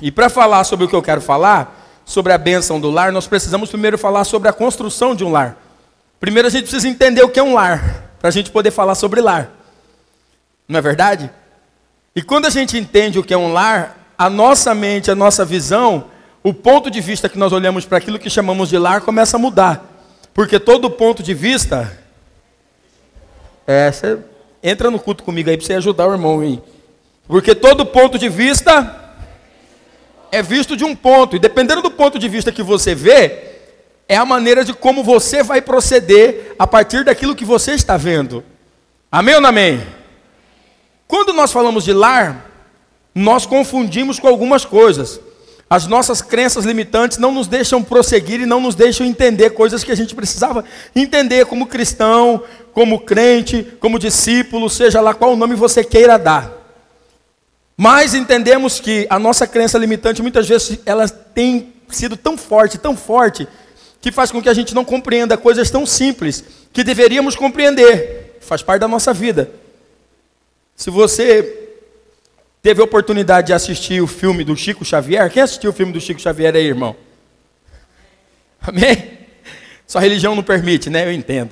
E para falar sobre o que eu quero falar, sobre a bênção do lar, nós precisamos primeiro falar sobre a construção de um lar. Primeiro a gente precisa entender o que é um lar, para a gente poder falar sobre lar. Não é verdade? E quando a gente entende o que é um lar, a nossa mente, a nossa visão, o ponto de vista que nós olhamos para aquilo que chamamos de lar começa a mudar. Porque todo ponto de vista. É, você entra no culto comigo aí para você ajudar o irmão aí. Porque todo ponto de vista é visto de um ponto. E dependendo do ponto de vista que você vê, é a maneira de como você vai proceder a partir daquilo que você está vendo. Amém ou não amém? Quando nós falamos de lar, nós confundimos com algumas coisas. As nossas crenças limitantes não nos deixam prosseguir e não nos deixam entender coisas que a gente precisava entender como cristão, como crente, como discípulo, seja lá qual nome você queira dar. Mas entendemos que a nossa crença limitante muitas vezes ela tem sido tão forte, tão forte, que faz com que a gente não compreenda coisas tão simples que deveríamos compreender. Faz parte da nossa vida. Se você teve a oportunidade de assistir o filme do Chico Xavier, quem assistiu o filme do Chico Xavier aí, irmão? Amém? Sua religião não permite, né? Eu entendo.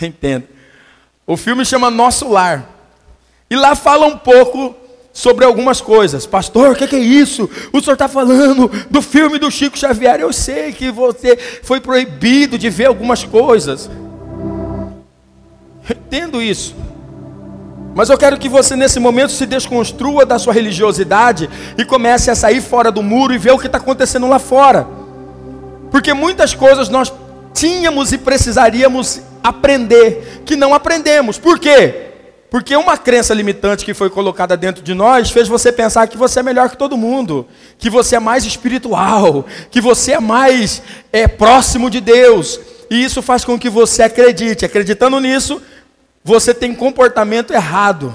Eu entendo. O filme chama Nosso Lar. E lá fala um pouco sobre algumas coisas. Pastor, o que, que, é isso? O senhor está falando do filme do Chico Xavier. Eu sei que você foi proibido de ver algumas coisas. Entendo isso. Mas eu quero que você nesse momento se desconstrua da sua religiosidade e comece a sair fora do muro e ver o que está acontecendo lá fora. Porque muitas coisas nós tínhamos e precisaríamos aprender que não aprendemos. Por quê? Porque uma crença limitante que foi colocada dentro de nós fez você pensar que você é melhor que todo mundo, que você é mais espiritual, que você é mais é, próximo de Deus. E isso faz com que você acredite. Acreditando nisso, você tem comportamento errado.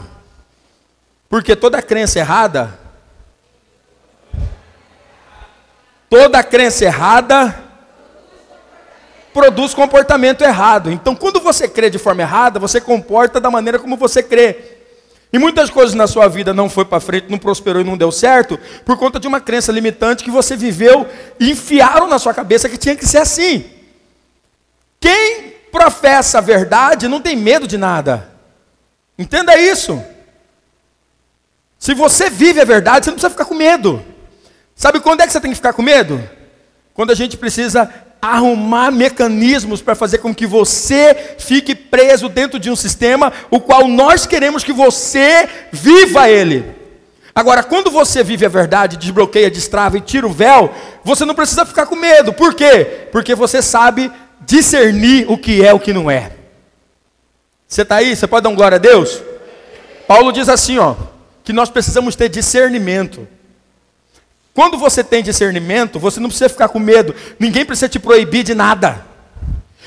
Porque toda crença errada, toda crença errada produz comportamento errado. Então, quando você crê de forma errada, você comporta da maneira como você crê. E muitas coisas na sua vida não foi para frente, não prosperou e não deu certo, por conta de uma crença limitante que você viveu e enfiaram na sua cabeça que tinha que ser assim. Quem professa a verdade não tem medo de nada. Entenda isso. Se você vive a verdade, você não precisa ficar com medo. Sabe quando é que você tem que ficar com medo? Quando a gente precisa arrumar mecanismos para fazer com que você fique preso dentro de um sistema o qual nós queremos que você viva ele. Agora, quando você vive a verdade, desbloqueia, destrava e tira o véu, você não precisa ficar com medo. Por quê? Porque você sabe discernir o que é o que não é. Você está aí? Você pode dar um glória a Deus? Paulo diz assim, ó, que nós precisamos ter discernimento. Quando você tem discernimento, você não precisa ficar com medo. Ninguém precisa te proibir de nada.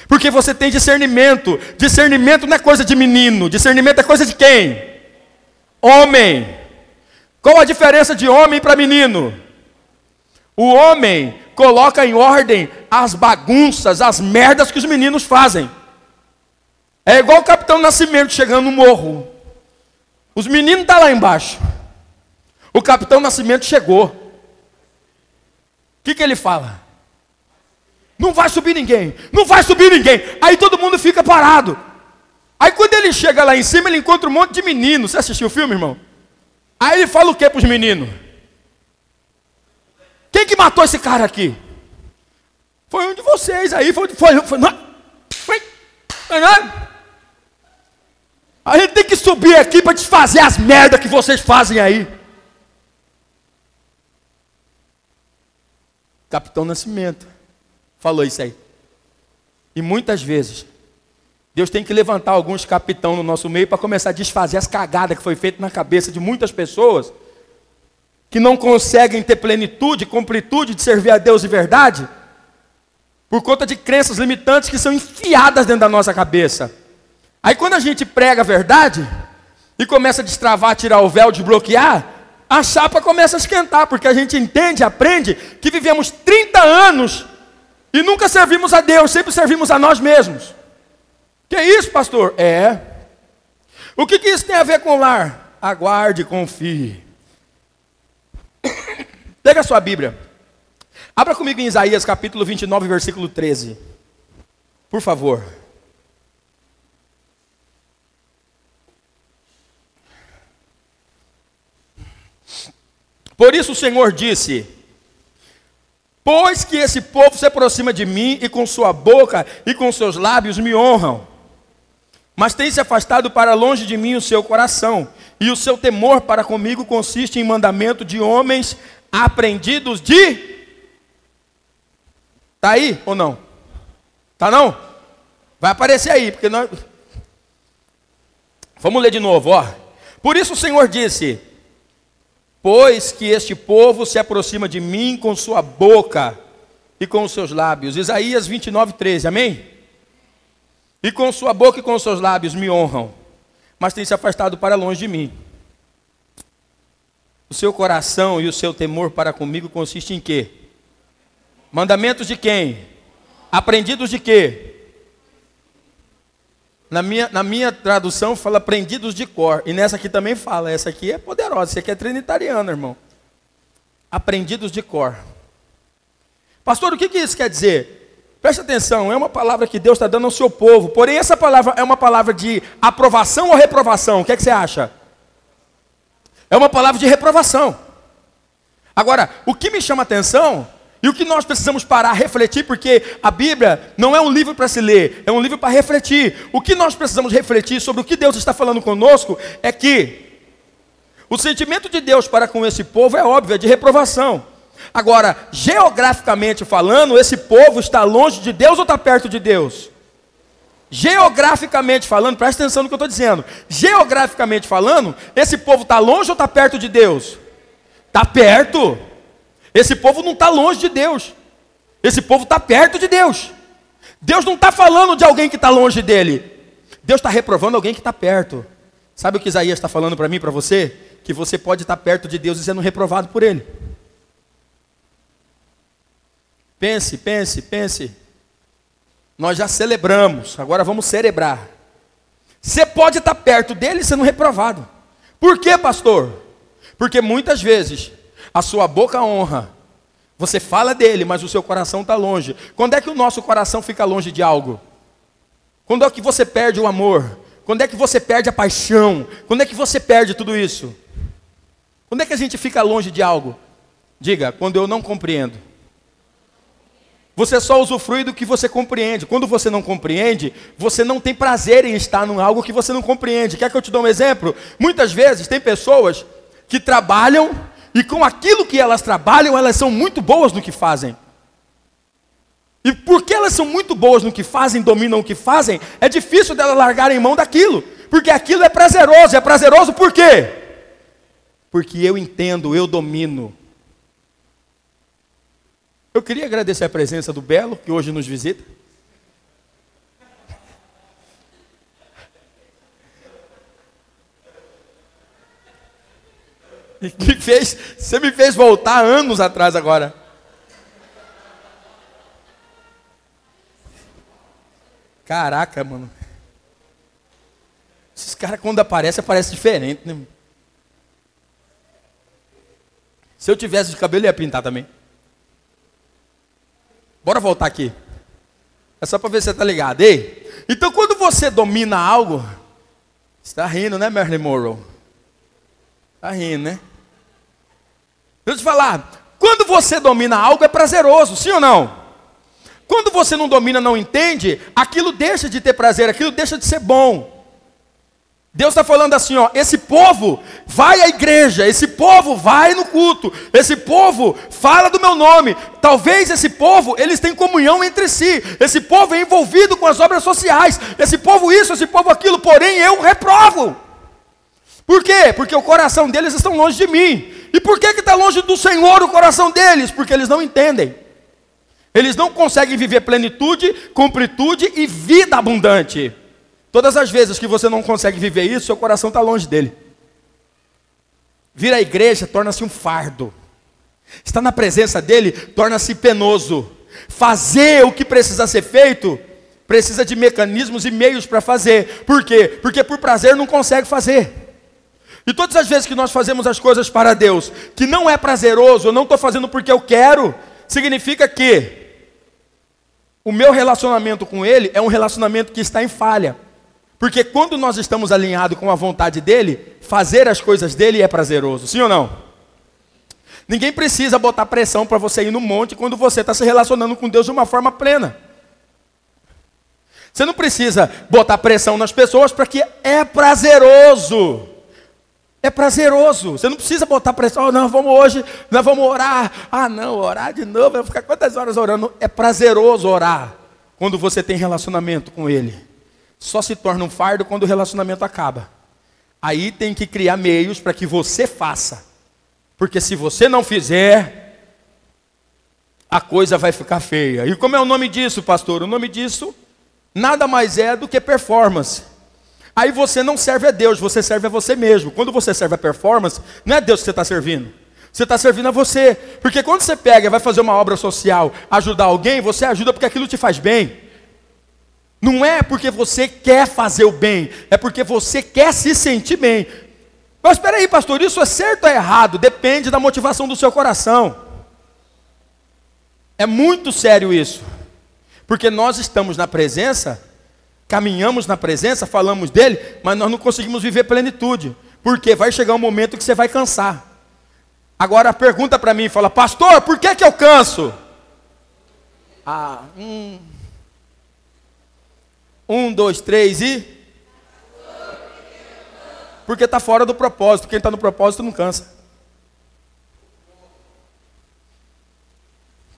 Porque você tem discernimento. Discernimento não é coisa de menino. Discernimento é coisa de quem? Homem. Qual a diferença de homem para menino? O homem coloca em ordem as bagunças, as merdas que os meninos fazem. É igual o capitão Nascimento chegando no morro. Os meninos estão tá lá embaixo. O capitão Nascimento chegou. O que, que ele fala? Não vai subir ninguém, não vai subir ninguém. Aí todo mundo fica parado. Aí quando ele chega lá em cima, ele encontra um monte de meninos. Você assistiu o filme, irmão? Aí ele fala o que para os meninos? Quem que matou esse cara aqui? Foi um de vocês aí, foi, foi, foi, foi, foi não. A gente tem que subir aqui para desfazer as merdas que vocês fazem aí. Capitão Nascimento falou isso aí. E muitas vezes, Deus tem que levantar alguns capitão no nosso meio para começar a desfazer as cagadas que foi feita na cabeça de muitas pessoas que não conseguem ter plenitude, completude de servir a Deus de verdade, por conta de crenças limitantes que são enfiadas dentro da nossa cabeça. Aí quando a gente prega a verdade e começa a destravar, tirar o véu, desbloquear, a chapa começa a esquentar, porque a gente entende, aprende que vivemos 30 anos e nunca servimos a Deus, sempre servimos a nós mesmos. Que é isso, pastor? É. O que, que isso tem a ver com o lar? Aguarde, confie. Pega a sua Bíblia. Abra comigo em Isaías capítulo 29, versículo 13. Por favor. Por isso o Senhor disse: Pois que esse povo se aproxima de mim e com sua boca e com seus lábios me honram, mas tem se afastado para longe de mim o seu coração, e o seu temor para comigo consiste em mandamento de homens aprendidos de. Está aí ou não? Tá não? Vai aparecer aí, porque nós. Vamos ler de novo, ó. Por isso o Senhor disse: Pois que este povo se aproxima de mim com sua boca e com os seus lábios. Isaías 29, 13, amém? E com sua boca e com os seus lábios me honram, mas tem se afastado para longe de mim. O seu coração e o seu temor para comigo consiste em quê? Mandamentos de quem? Aprendidos de quê? Na minha, na minha tradução fala aprendidos de cor. E nessa aqui também fala. Essa aqui é poderosa. Essa aqui é trinitariana, irmão. Aprendidos de cor. Pastor, o que, que isso quer dizer? Preste atenção, é uma palavra que Deus está dando ao seu povo. Porém, essa palavra é uma palavra de aprovação ou reprovação? O que, é que você acha? É uma palavra de reprovação. Agora, o que me chama atenção e o que nós precisamos parar, refletir, porque a Bíblia não é um livro para se ler, é um livro para refletir. O que nós precisamos refletir sobre o que Deus está falando conosco é que o sentimento de Deus para com esse povo é óbvio, é de reprovação. Agora, geograficamente falando, esse povo está longe de Deus ou está perto de Deus? Geograficamente falando, presta atenção no que eu estou dizendo. Geograficamente falando, esse povo está longe ou está perto de Deus? Está perto. Esse povo não está longe de Deus. Esse povo está perto de Deus. Deus não está falando de alguém que está longe dele. Deus está reprovando alguém que está perto. Sabe o que Isaías está falando para mim para você? Que você pode estar tá perto de Deus e sendo reprovado por Ele. Pense, pense, pense. Nós já celebramos, agora vamos celebrar. Você pode estar tá perto dele sendo reprovado. Por quê, pastor? Porque muitas vezes a sua boca honra. Você fala dele, mas o seu coração está longe. Quando é que o nosso coração fica longe de algo? Quando é que você perde o amor? Quando é que você perde a paixão? Quando é que você perde tudo isso? Quando é que a gente fica longe de algo? Diga, quando eu não compreendo. Você só usufrui do que você compreende. Quando você não compreende, você não tem prazer em estar em algo que você não compreende. Quer que eu te dê um exemplo? Muitas vezes tem pessoas que trabalham e com aquilo que elas trabalham, elas são muito boas no que fazem. E porque elas são muito boas no que fazem, dominam o que fazem, é difícil delas largarem mão daquilo. Porque aquilo é prazeroso. É prazeroso por quê? Porque eu entendo, eu domino. Eu queria agradecer a presença do Belo, que hoje nos visita. Me fez, você me fez voltar anos atrás agora. Caraca, mano. Esses caras quando aparecem, aparecem diferente, né? Se eu tivesse de cabelo, eu ia pintar também. Bora voltar aqui. É só para ver se você está ligado. Ei, então quando você domina algo, está rindo, né, Marilyn Monroe? Está rindo, né? Deixa eu te falar, quando você domina algo é prazeroso, sim ou não? Quando você não domina, não entende, aquilo deixa de ter prazer, aquilo deixa de ser bom. Deus está falando assim, ó, esse povo vai à igreja, esse povo vai no culto, esse povo fala do meu nome. Talvez esse povo, eles têm comunhão entre si, esse povo é envolvido com as obras sociais, esse povo isso, esse povo aquilo, porém eu reprovo. Por quê? Porque o coração deles está longe de mim. E por que está longe do Senhor o coração deles? Porque eles não entendem. Eles não conseguem viver plenitude, completude e vida abundante. Todas as vezes que você não consegue viver isso, seu coração está longe dele. Vir à igreja torna-se um fardo. Estar na presença dele torna-se penoso. Fazer o que precisa ser feito precisa de mecanismos e meios para fazer. Por quê? Porque por prazer não consegue fazer. E todas as vezes que nós fazemos as coisas para Deus, que não é prazeroso, eu não estou fazendo porque eu quero, significa que o meu relacionamento com Ele é um relacionamento que está em falha. Porque quando nós estamos alinhados com a vontade dEle, fazer as coisas dEle é prazeroso, sim ou não? Ninguém precisa botar pressão para você ir no monte quando você está se relacionando com Deus de uma forma plena. Você não precisa botar pressão nas pessoas para que é prazeroso. É prazeroso. Você não precisa botar pressão. Oh, não, vamos hoje, nós vamos orar. Ah, não, orar de novo. Vai ficar quantas horas orando? É prazeroso orar quando você tem relacionamento com Ele. Só se torna um fardo quando o relacionamento acaba. Aí tem que criar meios para que você faça. Porque se você não fizer, a coisa vai ficar feia. E como é o nome disso, pastor? O nome disso nada mais é do que performance. Aí você não serve a Deus, você serve a você mesmo. Quando você serve a performance, não é Deus que você está servindo. Você está servindo a você. Porque quando você pega e vai fazer uma obra social, ajudar alguém, você ajuda porque aquilo te faz bem. Não é porque você quer fazer o bem, é porque você quer se sentir bem. Mas espera aí, pastor, isso é certo ou é errado? Depende da motivação do seu coração. É muito sério isso. Porque nós estamos na presença caminhamos na presença, falamos dele, mas nós não conseguimos viver plenitude. Porque vai chegar um momento que você vai cansar. Agora pergunta para mim, fala, pastor, por que, que eu canso? Ah, um, um, dois, três e. Porque está fora do propósito. Quem está no propósito não cansa.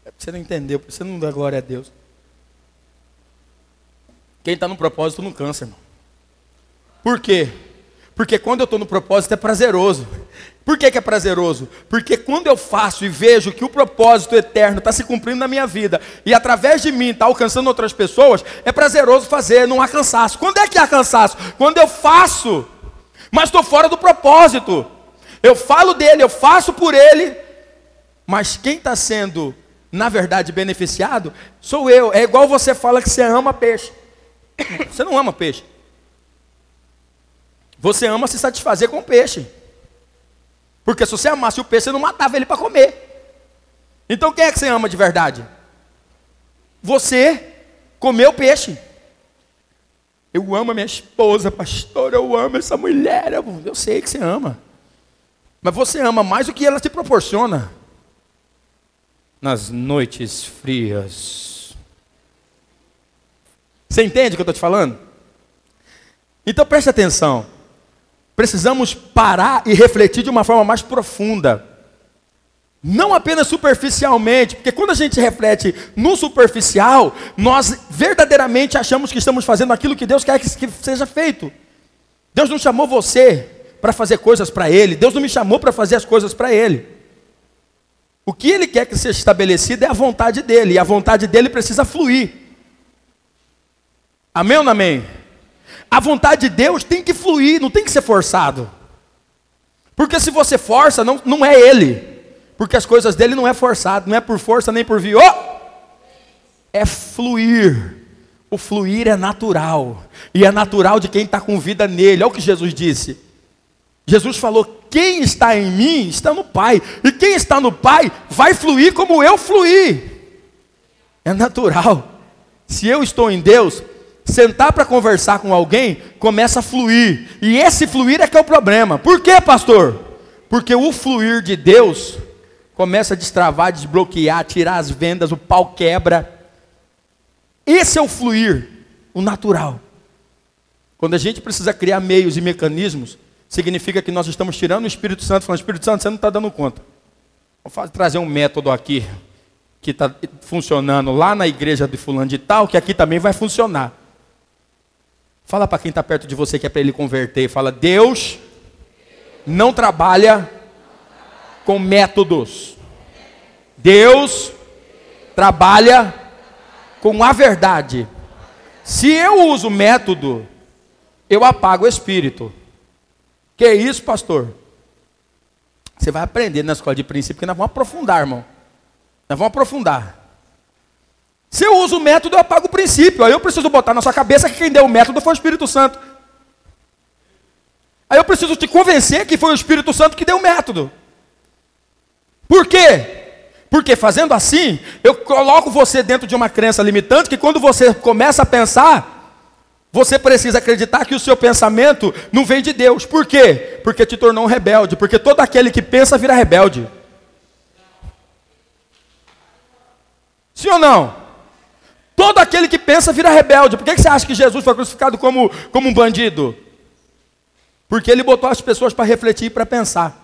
É porque você não entendeu, porque você não dá glória a Deus. Quem está no propósito não cansa, irmão. Por quê? Porque quando eu estou no propósito é prazeroso. Por que, que, é prazeroso? Porque quando eu faço e vejo que o propósito eterno está se cumprindo na minha vida e através de mim está alcançando outras pessoas, é prazeroso fazer, não há cansaço. Quando é que há cansaço? Quando eu faço, mas estou fora do propósito. Eu falo dele, eu faço por ele, mas quem está sendo, na verdade, beneficiado sou eu. É igual você fala que você ama peixe. Você não ama peixe. Você ama se satisfazer com o peixe. Porque se você amasse o peixe, você não matava ele para comer. Então quem é que você ama de verdade? Você comeu peixe. Eu amo a minha esposa, pastor, eu amo essa mulher. Eu, eu sei que você ama. Mas você ama mais do que ela te proporciona. Nas noites frias você entende o que eu estou te falando? Então preste atenção. Precisamos parar e refletir de uma forma mais profunda. Não apenas superficialmente, porque quando a gente reflete no superficial, nós verdadeiramente achamos que estamos fazendo aquilo que Deus quer que seja feito. Deus não chamou você para fazer coisas para Ele, Deus não me chamou para fazer as coisas para Ele. O que Ele quer que seja estabelecido é a vontade dEle, e a vontade dEle precisa fluir. Amém ou não amém? A vontade de Deus tem que fluir, não tem que ser forçado. Porque se você força, não, não é Ele. Porque as coisas dele não é forçado, não é por força nem por vio. É fluir. O fluir é natural. E é natural de quem está com vida nele. Olha o que Jesus disse. Jesus falou: quem está em mim está no Pai. E quem está no Pai vai fluir como eu fluir. É natural. Se eu estou em Deus, sentar para conversar com alguém, começa a fluir. E esse fluir é que é o problema. Por quê, pastor? Porque o fluir de Deus começa a destravar, desbloquear, tirar as vendas, o pau quebra. Esse é o fluir, o natural. Quando a gente precisa criar meios e mecanismos, significa que nós estamos tirando o Espírito Santo, falando, Espírito Santo, você não está dando conta. Vou trazer um método aqui que está funcionando lá na igreja de fulano de tal, que aqui também vai funcionar. Fala para quem está perto de você que é para ele converter. Fala, Deus não trabalha com métodos. Deus trabalha com a verdade. Se eu uso método, eu apago o espírito. Que é isso, pastor? Você vai aprender na escola de princípio, que nós vamos aprofundar, irmão. Nós vamos aprofundar. Se eu uso o método, eu apago o princípio. Aí eu preciso botar na sua cabeça que quem deu o método foi o Espírito Santo. Aí eu preciso te convencer que foi o Espírito Santo que deu o método. Por quê? Porque fazendo assim, eu coloco você dentro de uma crença limitante que quando você começa a pensar, você precisa acreditar que o seu pensamento não vem de Deus. Por quê? Porque te tornou um rebelde. Porque todo aquele que pensa vira rebelde. Sim ou não? Todo aquele que pensa vira rebelde. Por que você acha que Jesus foi crucificado como, como um bandido? Porque ele botou as pessoas para refletir e para pensar.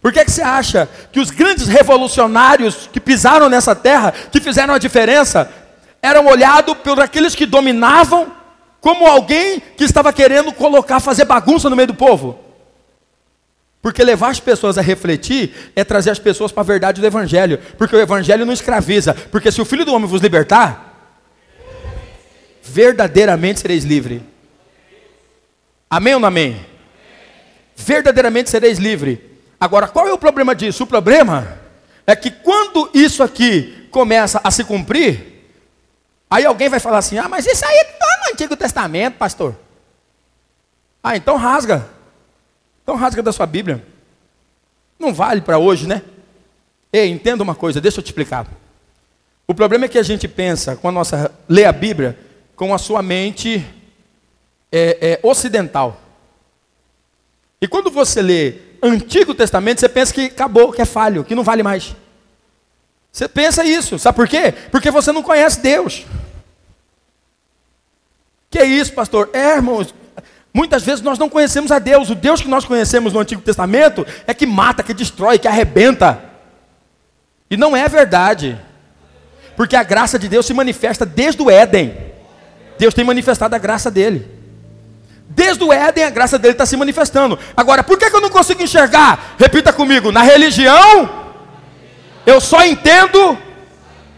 Por que, que você acha que os grandes revolucionários que pisaram nessa terra, que fizeram a diferença, eram olhados por aqueles que dominavam como alguém que estava querendo colocar, fazer bagunça no meio do povo? Porque levar as pessoas a refletir é trazer as pessoas para a verdade do Evangelho. Porque o Evangelho não escraviza. Porque se o Filho do Homem vos libertar, verdadeiramente sereis livres. Amém ou não amém? Verdadeiramente sereis livres. Agora, qual é o problema disso? O problema é que quando isso aqui começa a se cumprir, aí alguém vai falar assim: ah, mas isso aí está no Antigo Testamento, pastor. Ah, então rasga. Então rasga da sua Bíblia. Não vale para hoje, né? Ei, entenda uma coisa, deixa eu te explicar. O problema é que a gente pensa, com a nossa, lê a Bíblia, com a sua mente é, é, ocidental. E quando você lê Antigo Testamento, você pensa que acabou, que é falho, que não vale mais. Você pensa isso, sabe por quê? Porque você não conhece Deus. Que é isso, pastor? É, irmãos, muitas vezes nós não conhecemos a Deus. O Deus que nós conhecemos no Antigo Testamento é que mata, que destrói, que arrebenta. E não é verdade. Porque a graça de Deus se manifesta desde o Éden. Deus tem manifestado a graça dele. Desde o Éden a graça dele está se manifestando. Agora, por que, eu não consigo enxergar? Repita comigo: na religião, eu só entendo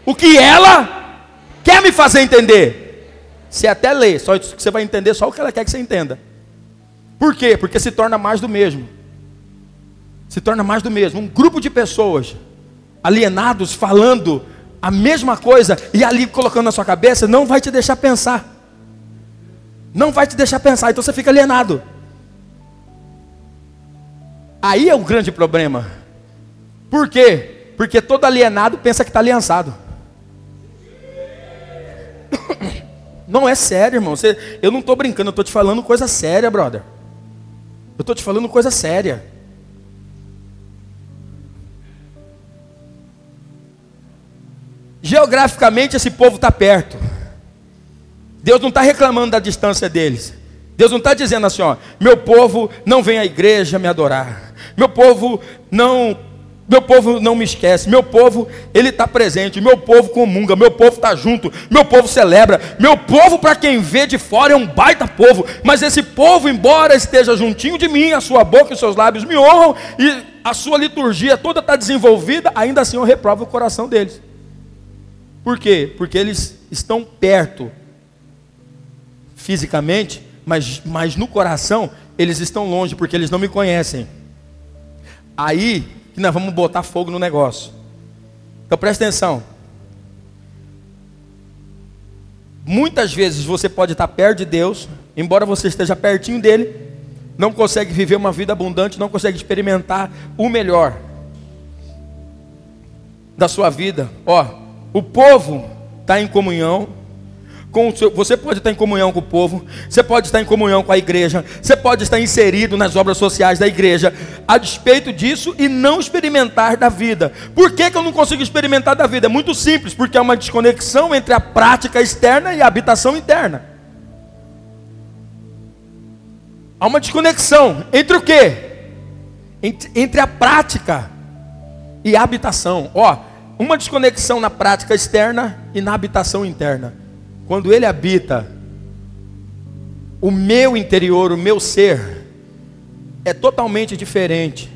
o que ela quer me fazer entender. Se até ler, só que você vai entender só o que ela quer que você entenda. Por quê? Porque se torna mais do mesmo. Se torna mais do mesmo. Um grupo de pessoas alienados falando a mesma coisa e ali colocando na sua cabeça não vai te deixar pensar. Não vai te deixar pensar, então você fica alienado. Aí é o grande problema. Por quê? Porque todo alienado pensa que está aliançado. Não é sério, irmão. Você, eu não estou brincando, eu estou te falando coisa séria, brother. Eu estou te falando coisa séria. Geograficamente esse povo está perto. Deus não está reclamando da distância deles. Deus não está dizendo assim, ó, meu povo não vem à igreja me adorar. Meu povo não, meu povo não me esquece. Meu povo, ele está presente. Meu povo comunga. Meu povo está junto. Meu povo celebra. Meu povo, para quem vê de fora, é um baita povo. Mas esse povo, embora esteja juntinho de mim, a sua boca e os seus lábios me honram, e a sua liturgia toda está desenvolvida, ainda assim eu reprovo o coração deles. Por quê? Porque eles estão perto fisicamente, mas, mas no coração eles estão longe porque eles não me conhecem. Aí que nós vamos botar fogo no negócio. Então presta atenção. Muitas vezes você pode estar perto de Deus, embora você esteja pertinho dele, não consegue viver uma vida abundante, não consegue experimentar o melhor da sua vida. Ó, o povo está em comunhão, com seu, você pode estar em comunhão com o povo, você pode estar em comunhão com a igreja, você pode estar inserido nas obras sociais da igreja, a despeito disso e não experimentar da vida. Por que, que eu não consigo experimentar da vida? É muito simples, porque há uma desconexão entre a prática externa e a habitação interna. Há uma desconexão entre o quê? Entre a prática e a habitação. Ó, uma desconexão na prática externa e na habitação interna. Quando Ele habita, o meu interior, o meu ser, é totalmente diferente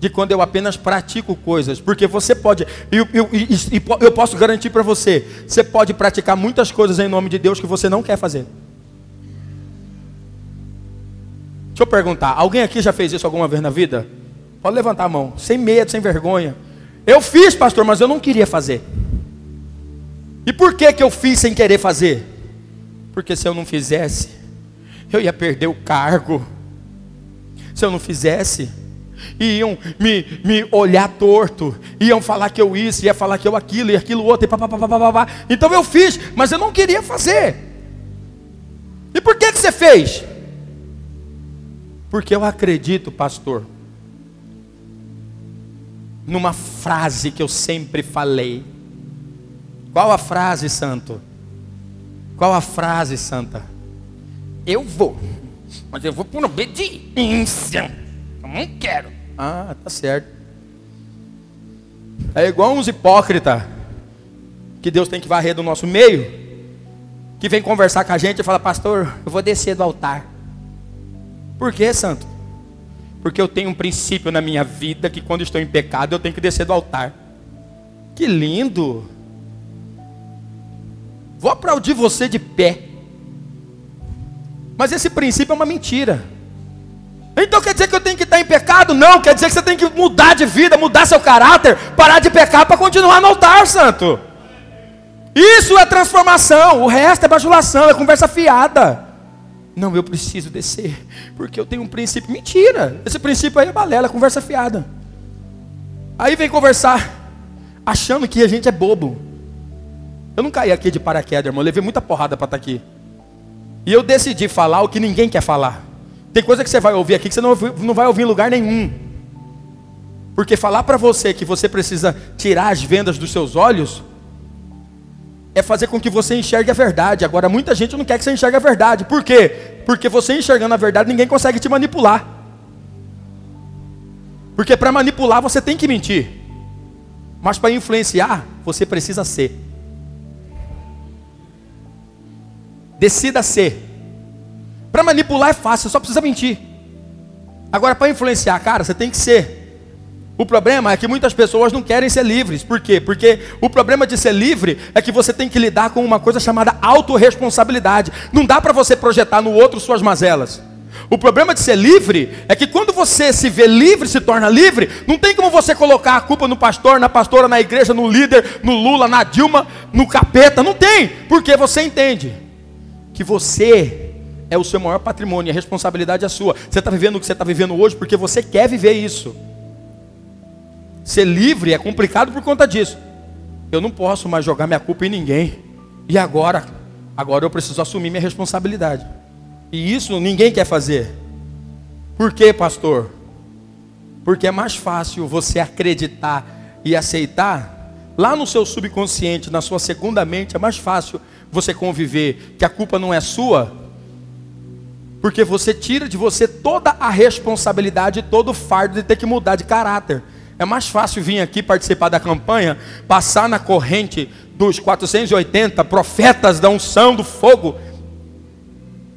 de quando eu apenas pratico coisas. Porque você pode, eu, eu, eu, eu posso garantir para você, você pode praticar muitas coisas em nome de Deus que você não quer fazer. Deixa eu perguntar, alguém aqui já fez isso alguma vez na vida? Pode levantar a mão, sem medo, sem vergonha. Eu fiz, pastor, mas eu não queria fazer. E por que, que eu fiz sem querer fazer? Porque se eu não fizesse, eu ia perder o cargo. Se eu não fizesse, iam me, me olhar torto, iam falar que eu isso, ia falar que eu aquilo, e aquilo outro, e. Então eu fiz, mas eu não queria fazer. E por que, que você fez? Porque eu acredito, pastor, numa frase que eu sempre falei. Qual a frase, santo? Qual a frase, santa? Eu vou, mas eu vou por obediência. Eu não quero. Ah, tá certo. É igual uns hipócritas que Deus tem que varrer do nosso meio, que vem conversar com a gente e fala, pastor, eu vou descer do altar. Por quê, santo? Porque eu tenho um princípio na minha vida que quando estou em pecado eu tenho que descer do altar. Que lindo! Vou aplaudir você de pé. Mas esse princípio é uma mentira. Então quer dizer que eu tenho que estar em pecado? Não, quer dizer que você tem que mudar de vida, mudar seu caráter, parar de pecar para continuar no altar, santo. Isso é transformação, o resto é bajulação, é conversa fiada. Não, eu preciso descer, porque eu tenho um princípio. Mentira! Esse princípio aí é balela, conversa fiada. Aí vem conversar, achando que a gente é bobo. Eu não caí aqui de paraquedas, irmão, eu levei muita porrada para estar tá aqui. E eu decidi falar o que ninguém quer falar. Tem coisa que você vai ouvir aqui que você não, não vai ouvir em lugar nenhum. Porque falar para você que você precisa tirar as vendas dos seus olhos é fazer com que você enxergue a verdade. Agora, muita gente não quer que você enxergue a verdade. Por quê? Porque você enxergando a verdade, ninguém consegue te manipular. Porque para manipular você tem que mentir. Mas para influenciar, você precisa ser. Decida ser. Para manipular é fácil, só precisa mentir. Agora, para influenciar, cara, você tem que ser. O problema é que muitas pessoas não querem ser livres. Por quê? Porque o problema de ser livre é que você tem que lidar com uma coisa chamada autorresponsabilidade. Não dá para você projetar no outro suas mazelas. O problema de ser livre é que quando você se vê livre, se torna livre, não tem como você colocar a culpa no pastor, na pastora, na igreja, no líder, no Lula, na Dilma, no capeta. Não tem, porque você entende que você é o seu maior patrimônio, a responsabilidade é sua. Você está vivendo o que você está vivendo hoje porque você quer viver isso. Ser livre é complicado por conta disso. Eu não posso mais jogar minha culpa em ninguém. E agora? Agora eu preciso assumir minha responsabilidade. E isso ninguém quer fazer. Por quê, pastor? Porque é mais fácil você acreditar e aceitar. Lá no seu subconsciente, na sua segunda mente, é mais fácil você conviver que a culpa não é sua. Porque você tira de você toda a responsabilidade, todo o fardo de ter que mudar de caráter. É mais fácil vir aqui participar da campanha, passar na corrente dos 480 profetas da unção do fogo,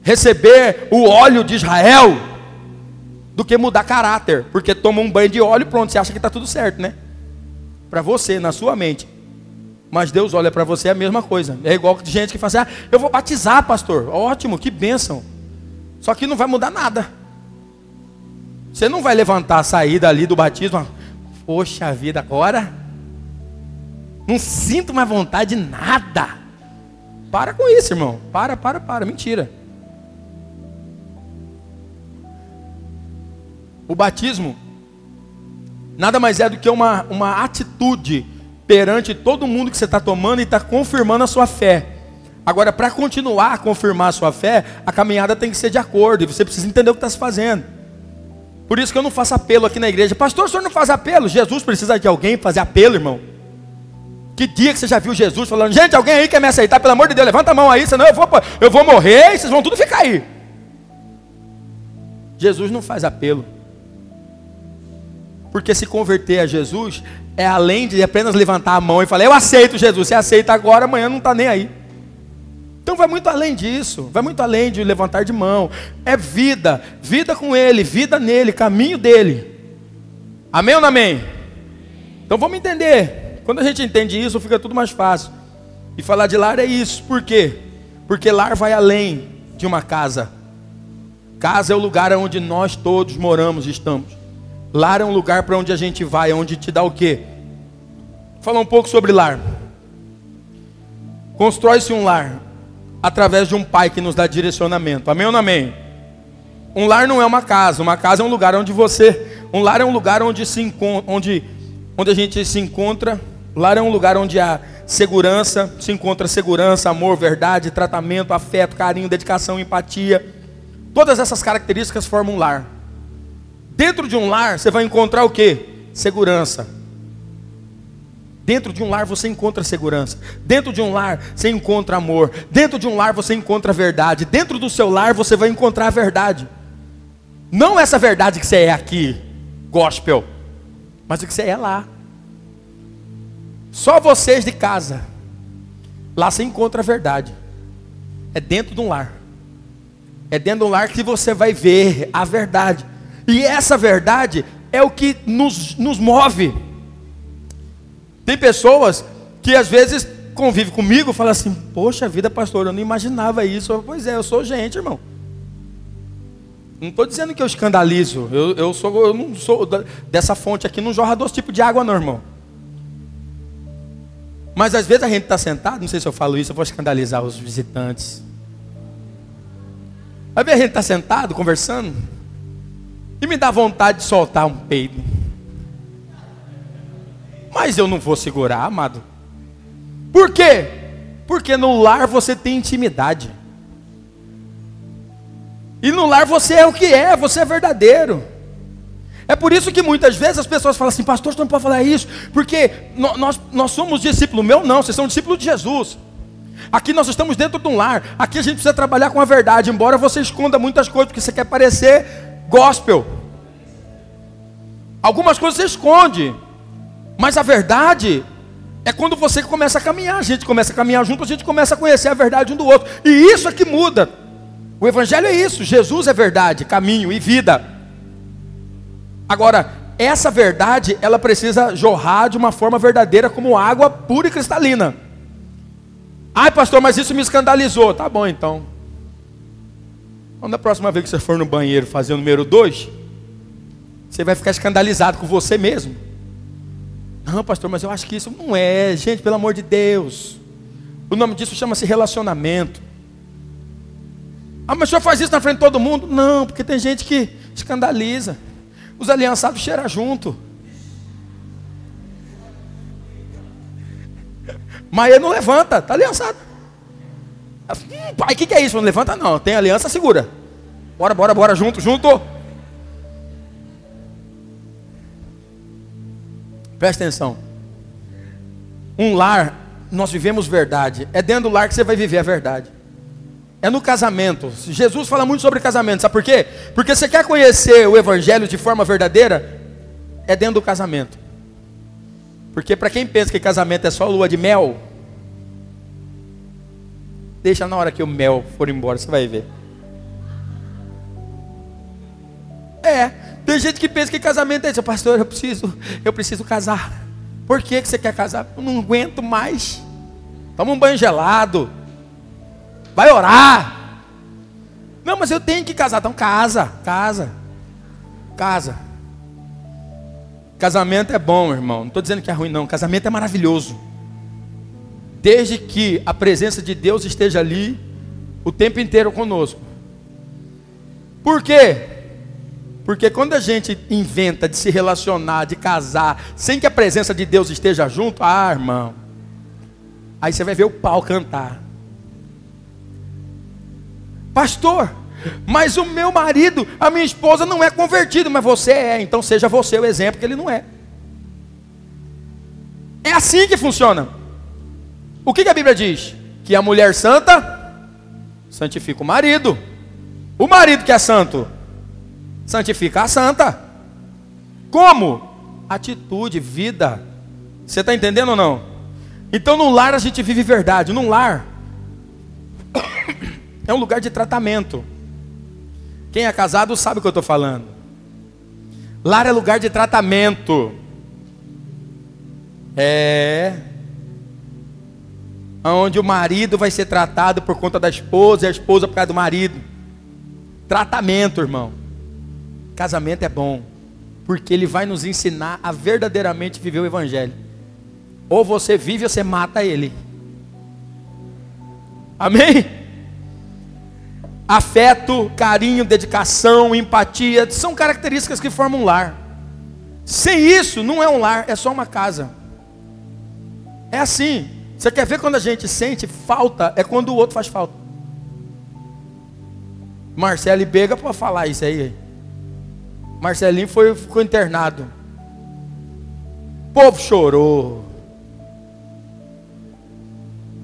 receber o óleo de Israel, do que mudar caráter, porque toma um banho de óleo e pronto, você acha que está tudo certo, né? Para você, na sua mente. Mas Deus olha para você é a mesma coisa. É igual gente que fala assim: ah, eu vou batizar, pastor. Ótimo, que bênção. Só que não vai mudar nada. Você não vai levantar, sair dali do batismo. Poxa vida, agora não sinto mais vontade de nada. Para com isso, irmão. Para, para, para. Mentira. O batismo nada mais é do que uma, uma atitude perante todo mundo que você está tomando e está confirmando a sua fé. Agora, para continuar a confirmar a sua fé, a caminhada tem que ser de acordo, e você precisa entender o que está se fazendo. Por isso que eu não faço apelo aqui na igreja. Pastor, o senhor não faz apelo? Jesus precisa de alguém fazer apelo, irmão. Que dia que você já viu Jesus falando, gente, alguém aí quer me aceitar, pelo amor de Deus, levanta a mão aí, senão eu vou, eu vou morrer e vocês vão tudo ficar aí. Jesus não faz apelo. Porque se converter a Jesus é além de apenas levantar a mão e falar, eu aceito Jesus. Você aceita agora, amanhã não está nem aí. Então vai muito além disso, vai muito além de levantar de mão. É vida, vida com Ele, vida nele, caminho dele. Amém ou não amém? Então vamos entender. Quando a gente entende isso, fica tudo mais fácil. E falar de lar é isso. Por quê? Porque lar vai além de uma casa. Casa é o lugar onde nós todos moramos e estamos. Lar é um lugar para onde a gente vai, onde te dá o quê? Falar um pouco sobre lar. Constrói-se um lar através de um pai que nos dá direcionamento. Amém ou não amém? Um lar não é uma casa, uma casa é um lugar onde você, um lar é um lugar onde se onde onde a gente se encontra. Lar é um lugar onde há segurança, se encontra segurança, amor, verdade, tratamento, afeto, carinho, dedicação, empatia. Todas essas características formam um lar. Dentro de um lar você vai encontrar o que? Segurança. Dentro de um lar você encontra segurança. Dentro de um lar você encontra amor. Dentro de um lar você encontra verdade. Dentro do seu lar você vai encontrar a verdade. Não essa verdade que você é aqui, gospel, mas o que você é lá. Só vocês de casa. Lá você encontra a verdade. É dentro de um lar. É dentro de um lar que você vai ver a verdade. E essa verdade é o que nos, nos move. Tem pessoas que às vezes convivem comigo e falam assim: Poxa vida, pastor, eu não imaginava isso. Pois é, eu sou gente, irmão. Não estou dizendo que eu escandalizo. Eu, eu, sou, eu não sou dessa fonte aqui, não jorra dois tipos de água, não, irmão. Mas às vezes a gente está sentado, não sei se eu falo isso, eu vou escandalizar os visitantes. Às vezes a gente está sentado, conversando, e me dá vontade de soltar um peido. Mas eu não vou segurar, amado. Por quê? Porque no lar você tem intimidade. E no lar você é o que é, você é verdadeiro. É por isso que muitas vezes as pessoas falam assim, pastor, você não pode falar isso, porque nós, nós somos discípulos. Meu não, vocês são discípulos de Jesus. Aqui nós estamos dentro de um lar. Aqui a gente precisa trabalhar com a verdade, embora você esconda muitas coisas, porque você quer parecer gospel. Algumas coisas você esconde, mas a verdade é quando você começa a caminhar. A gente começa a caminhar junto, a gente começa a conhecer a verdade um do outro. E isso é que muda. O Evangelho é isso: Jesus é verdade, caminho e vida. Agora, essa verdade, ela precisa jorrar de uma forma verdadeira, como água pura e cristalina. Ai, pastor, mas isso me escandalizou. Tá bom, então. Quando a próxima vez que você for no banheiro fazer o número 2, você vai ficar escandalizado com você mesmo. Não, pastor, mas eu acho que isso não é. Gente, pelo amor de Deus. O nome disso chama-se relacionamento. Ah, mas o senhor faz isso na frente de todo mundo? Não, porque tem gente que escandaliza. Os aliançados cheiram junto. Mas ele não levanta, está aliançado. Hum, pai, o que, que é isso? Não levanta não, tem aliança, segura. Bora, bora, bora, junto, junto. Presta atenção. Um lar, nós vivemos verdade. É dentro do lar que você vai viver a verdade. É no casamento. Jesus fala muito sobre casamento, sabe por quê? Porque você quer conhecer o Evangelho de forma verdadeira, é dentro do casamento. Porque para quem pensa que casamento é só lua de mel, deixa na hora que o mel for embora, você vai ver. É, tem gente que pensa que casamento é isso, pastor, eu preciso, eu preciso casar. Por que, que você quer casar? Eu não aguento mais. Toma um banho gelado. Vai orar. Não, mas eu tenho que casar. Então casa, casa. Casa. Casamento é bom, irmão. Não estou dizendo que é ruim, não. Casamento é maravilhoso. Desde que a presença de Deus esteja ali o tempo inteiro conosco. Por quê? Porque quando a gente inventa de se relacionar, de casar, sem que a presença de Deus esteja junto, ah, irmão, aí você vai ver o pau cantar. Pastor, mas o meu marido, a minha esposa não é convertido, mas você é, então seja você o exemplo que ele não é. É assim que funciona. O que, que a Bíblia diz? Que a mulher santa santifica o marido. O marido que é santo santifica a santa. Como? Atitude, vida. Você está entendendo ou não? Então no lar a gente vive verdade. No lar é um lugar de tratamento. Quem é casado sabe o que eu estou falando. Lar é lugar de tratamento. É. Onde o marido vai ser tratado por conta da esposa e a esposa por causa do marido. Tratamento, irmão. Casamento é bom. Porque ele vai nos ensinar a verdadeiramente viver o Evangelho. Ou você vive ou você mata ele. Amém? Afeto, carinho, dedicação, empatia são características que formam um lar. Sem isso, não é um lar, é só uma casa. É assim. Você quer ver quando a gente sente falta? É quando o outro faz falta. Marcelo pega para falar isso aí. Marcelinho foi, ficou internado. O povo chorou.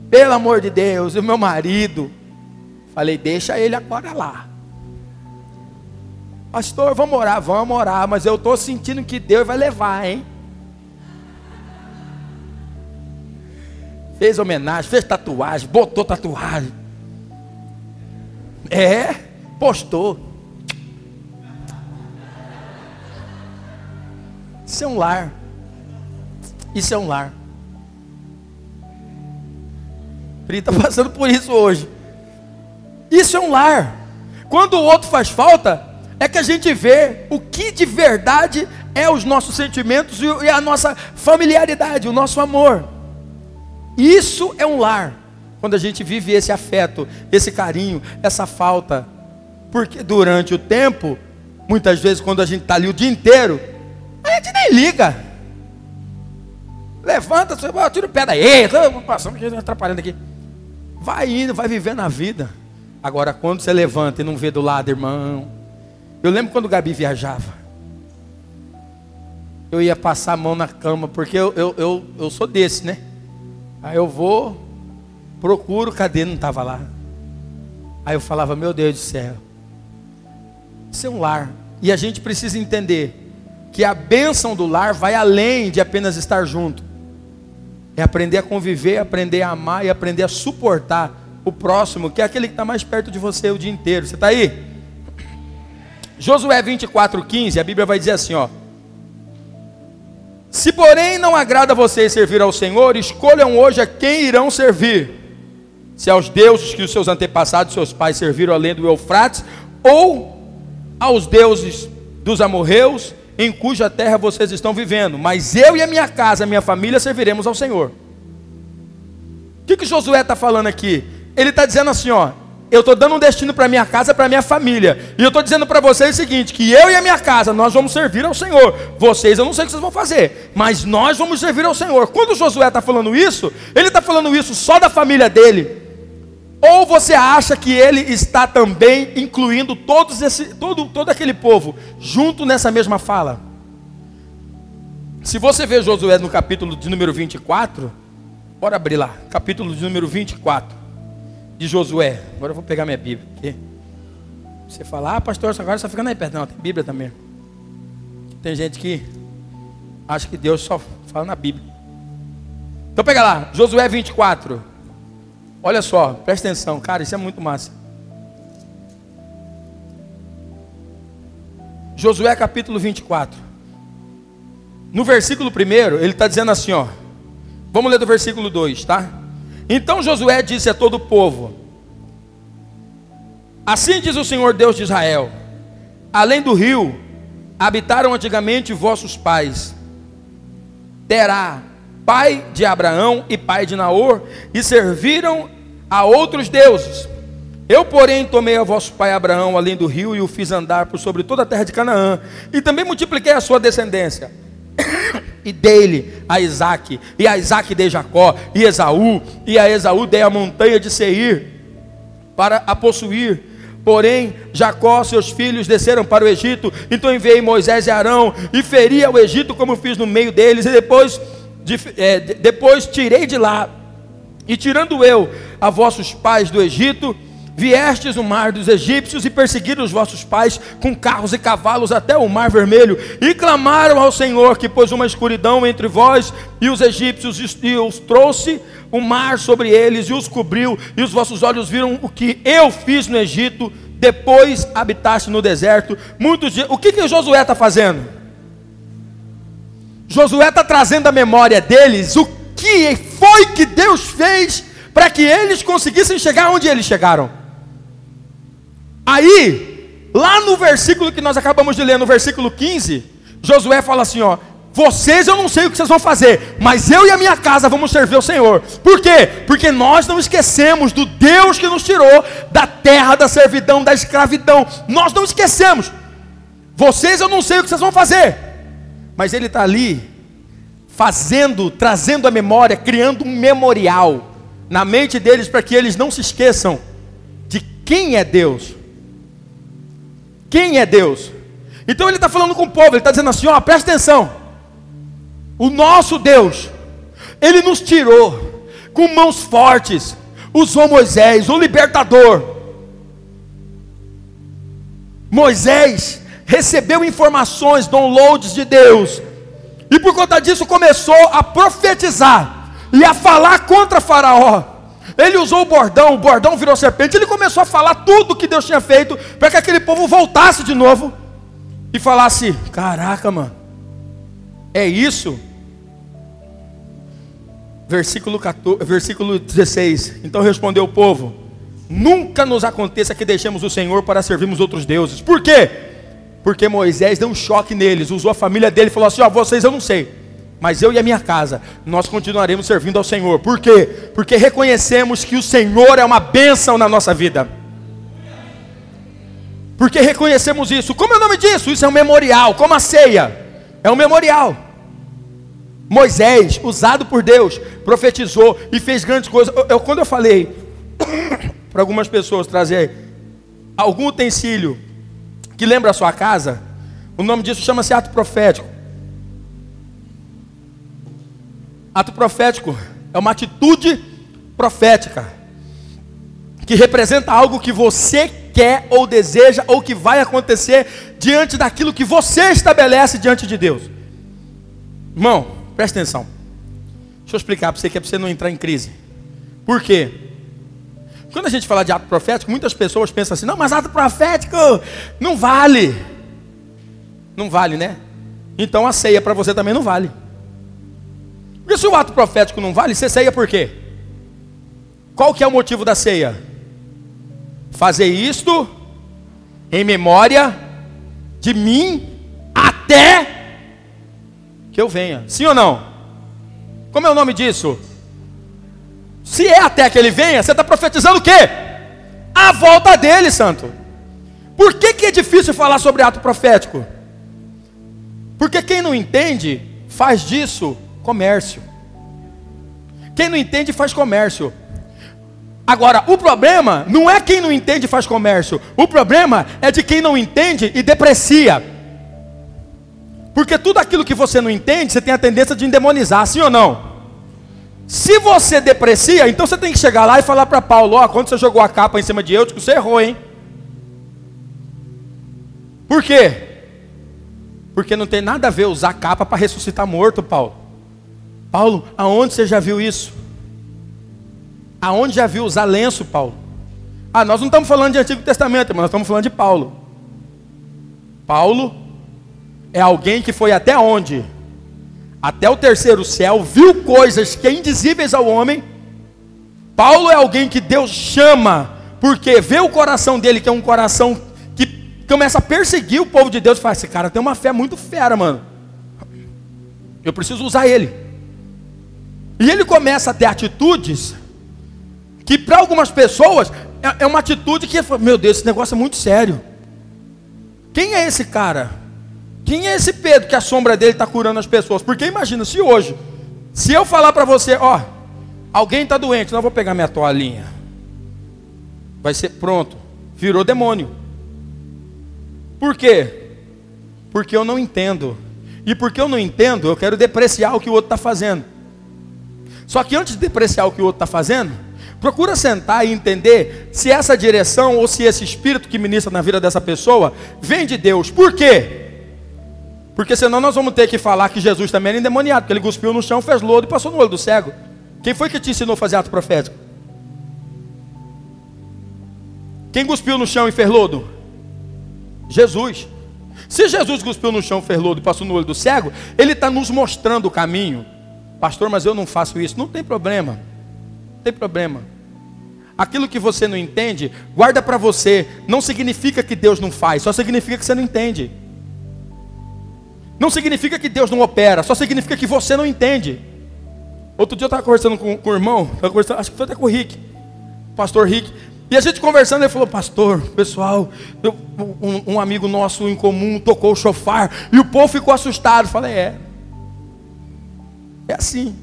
Pelo amor de Deus, o meu marido. Falei, deixa ele agora lá. Pastor, vamos orar, vamos orar, mas eu estou sentindo que Deus vai levar, hein? Fez homenagem, fez tatuagem, botou tatuagem. É, postou. Isso é um lar. Isso é um lar. Pri está passando por isso hoje. Isso é um lar. Quando o outro faz falta, é que a gente vê o que de verdade é os nossos sentimentos e a nossa familiaridade, o nosso amor. Isso é um lar. Quando a gente vive esse afeto, esse carinho, essa falta. Porque durante o tempo, muitas vezes quando a gente está ali o dia inteiro, a gente nem liga. Levanta, tira o pé daí, passando aqui, atrapalhando aqui. Vai indo, vai vivendo a vida. Agora, quando você levanta e não vê do lado, irmão. Eu lembro quando o Gabi viajava. Eu ia passar a mão na cama, porque eu, eu, eu, eu sou desse, né? Aí eu vou, procuro, cadê? Não estava lá. Aí eu falava, meu Deus do céu. Isso é um lar. E a gente precisa entender que a bênção do lar vai além de apenas estar junto. É aprender a conviver, aprender a amar e aprender a suportar o próximo, que é aquele que está mais perto de você o dia inteiro. Você está aí? Josué 24,15, a Bíblia vai dizer assim: ó. Se porém não agrada a vocês servir ao Senhor, escolham hoje a quem irão servir. Se aos deuses que os seus antepassados, seus pais serviram além do Eufrates, ou aos deuses dos amorreus, em cuja terra vocês estão vivendo, mas eu e a minha casa, a minha família serviremos ao Senhor. O que, que Josué está falando aqui? Ele está dizendo assim: ó, eu estou dando um destino para minha casa, para minha família, e eu estou dizendo para vocês o seguinte: que eu e a minha casa nós vamos servir ao Senhor. Vocês, eu não sei o que vocês vão fazer, mas nós vamos servir ao Senhor. Quando Josué está falando isso, ele está falando isso só da família dele. Ou você acha que ele está também incluindo todos esse, todo, todo aquele povo junto nessa mesma fala? Se você vê Josué no capítulo de número 24, bora abrir lá, capítulo de número 24 de Josué. Agora eu vou pegar minha Bíblia. Você fala, ah, pastor, agora só fica na perto. Não, tem Bíblia também. Tem gente que acha que Deus só fala na Bíblia. Então pega lá, Josué 24. Olha só, presta atenção, cara, isso é muito massa. Josué capítulo 24. No versículo 1, ele está dizendo assim, ó. Vamos ler do versículo 2, tá? Então Josué disse a todo o povo: Assim diz o Senhor Deus de Israel: Além do rio, habitaram antigamente vossos pais. Terá pai de Abraão e pai de Naor, e serviram a outros deuses. Eu, porém, tomei a vosso pai Abraão além do rio e o fiz andar por sobre toda a terra de Canaã, e também multipliquei a sua descendência. E dele a Isaac, e a Isaac dei Jacó, e Esaú, e a Esaú dei a montanha de Seir, para a possuir. Porém, Jacó, seus filhos desceram para o Egito, então enviei Moisés e Arão, e feri ao Egito como fiz no meio deles, e depois de, é, depois tirei de lá, e tirando eu a vossos pais do Egito, viestes o mar dos egípcios e perseguiram os vossos pais com carros e cavalos até o mar vermelho, e clamaram ao Senhor que pôs uma escuridão entre vós e os egípcios, e os trouxe o mar sobre eles e os cobriu, e os vossos olhos viram o que eu fiz no Egito, depois habitaste no deserto. Muitos dias, o que que Josué está fazendo? Josué está trazendo à memória deles o que foi que Deus fez para que eles conseguissem chegar onde eles chegaram. Aí, lá no versículo que nós acabamos de ler, no versículo 15, Josué fala assim: ó, vocês eu não sei o que vocês vão fazer, mas eu e a minha casa vamos servir ao Senhor. Por quê? Porque nós não esquecemos do Deus que nos tirou da terra da servidão, da escravidão. Nós não esquecemos. Vocês eu não sei o que vocês vão fazer, mas Ele está ali, fazendo, trazendo a memória, criando um memorial na mente deles para que eles não se esqueçam de quem é Deus. Quem é Deus? Então ele está falando com o povo, ele está dizendo assim: ó, presta atenção. O nosso Deus, Ele nos tirou com mãos fortes, usou Moisés, o libertador. Moisés recebeu informações, downloads de Deus, e por conta disso começou a profetizar e a falar contra Faraó. Ele usou o bordão, o bordão virou serpente. Ele começou a falar tudo que Deus tinha feito para que aquele povo voltasse de novo e falasse: Caraca, mano, é isso? Versículo, 14, versículo 16. Então respondeu o povo: Nunca nos aconteça que deixemos o Senhor para servirmos outros deuses. Por quê? Porque Moisés deu um choque neles, usou a família dele e falou assim: Ó, vocês eu não sei, mas eu e a minha casa, nós continuaremos servindo ao Senhor. Por quê? Porque reconhecemos que o Senhor é uma bênção na nossa vida. Porque reconhecemos isso. Como é o nome disso? Isso é um memorial, como a ceia. É um memorial. Moisés, usado por Deus, profetizou e fez grandes coisas. Eu, eu quando eu falei para algumas pessoas trazer algum utensílio que lembra a sua casa, o nome disso chama-se ato profético. Ato profético é uma atitude profética que representa algo que você quer ou deseja ou que vai acontecer diante daquilo que você estabelece diante de Deus. Irmão, Presta atenção. Deixa eu explicar para você que é para você não entrar em crise. Por quê? Quando a gente fala de ato profético, muitas pessoas pensam assim: não, mas ato profético não vale. Não vale, né? Então a ceia para você também não vale. Porque se o ato profético não vale, você ceia por quê? Qual que é o motivo da ceia? Fazer isto em memória de mim até que eu venha. Sim ou não? Como é o nome disso? Se é até que ele venha, você está profetizando o quê? A volta dele, santo. Por que, que é difícil falar sobre ato profético? Porque quem não entende, faz disso comércio. Quem não entende, faz comércio. Agora, o problema não é quem não entende faz comércio. O problema é de quem não entende e deprecia. Porque tudo aquilo que você não entende, você tem a tendência de endemonizar, sim ou não? Se você deprecia, então você tem que chegar lá e falar para Paulo: Ó, oh, quando você jogou a capa em cima de Eutico, você errou, hein? Por quê? Porque não tem nada a ver usar capa para ressuscitar morto, Paulo. Paulo, aonde você já viu isso? Aonde já viu usar lenço, Paulo? Ah, nós não estamos falando de Antigo Testamento, mas nós estamos falando de Paulo. Paulo é alguém que foi até onde? Até o terceiro céu, viu coisas que é indizíveis ao homem. Paulo é alguém que Deus chama, porque vê o coração dele, que é um coração que começa a perseguir o povo de Deus, fala: esse cara tem uma fé muito fera, mano. Eu preciso usar ele. E ele começa a ter atitudes que para algumas pessoas é, é uma atitude que, meu Deus, esse negócio é muito sério. Quem é esse cara? Quem é esse Pedro que a sombra dele está curando as pessoas? Porque imagina, se hoje, se eu falar para você, ó, alguém está doente, não vou pegar minha toalhinha. Vai ser pronto, virou demônio. Por quê? Porque eu não entendo. E porque eu não entendo, eu quero depreciar o que o outro está fazendo. Só que antes de depreciar o que o outro está fazendo, procura sentar e entender se essa direção ou se esse espírito que ministra na vida dessa pessoa vem de Deus. Por quê? Porque senão nós vamos ter que falar que Jesus também era endemoniado, porque ele cuspiu no chão, fez lodo e passou no olho do cego. Quem foi que te ensinou a fazer ato profético? Quem cuspiu no chão e fez lodo? Jesus. Se Jesus cuspiu no chão, fez lodo e passou no olho do cego, ele está nos mostrando o caminho. Pastor, mas eu não faço isso. Não tem problema. Não tem problema. Aquilo que você não entende, guarda para você. Não significa que Deus não faz, só significa que você não entende. Não significa que Deus não opera, só significa que você não entende. Outro dia eu estava conversando com, com o irmão, acho que foi até com o Rick, pastor Rick, e a gente conversando, ele falou, pastor, pessoal, eu, um, um, amigo nosso em comum tocou o chofar, e o povo ficou assustado. Eu falei, é. É assim.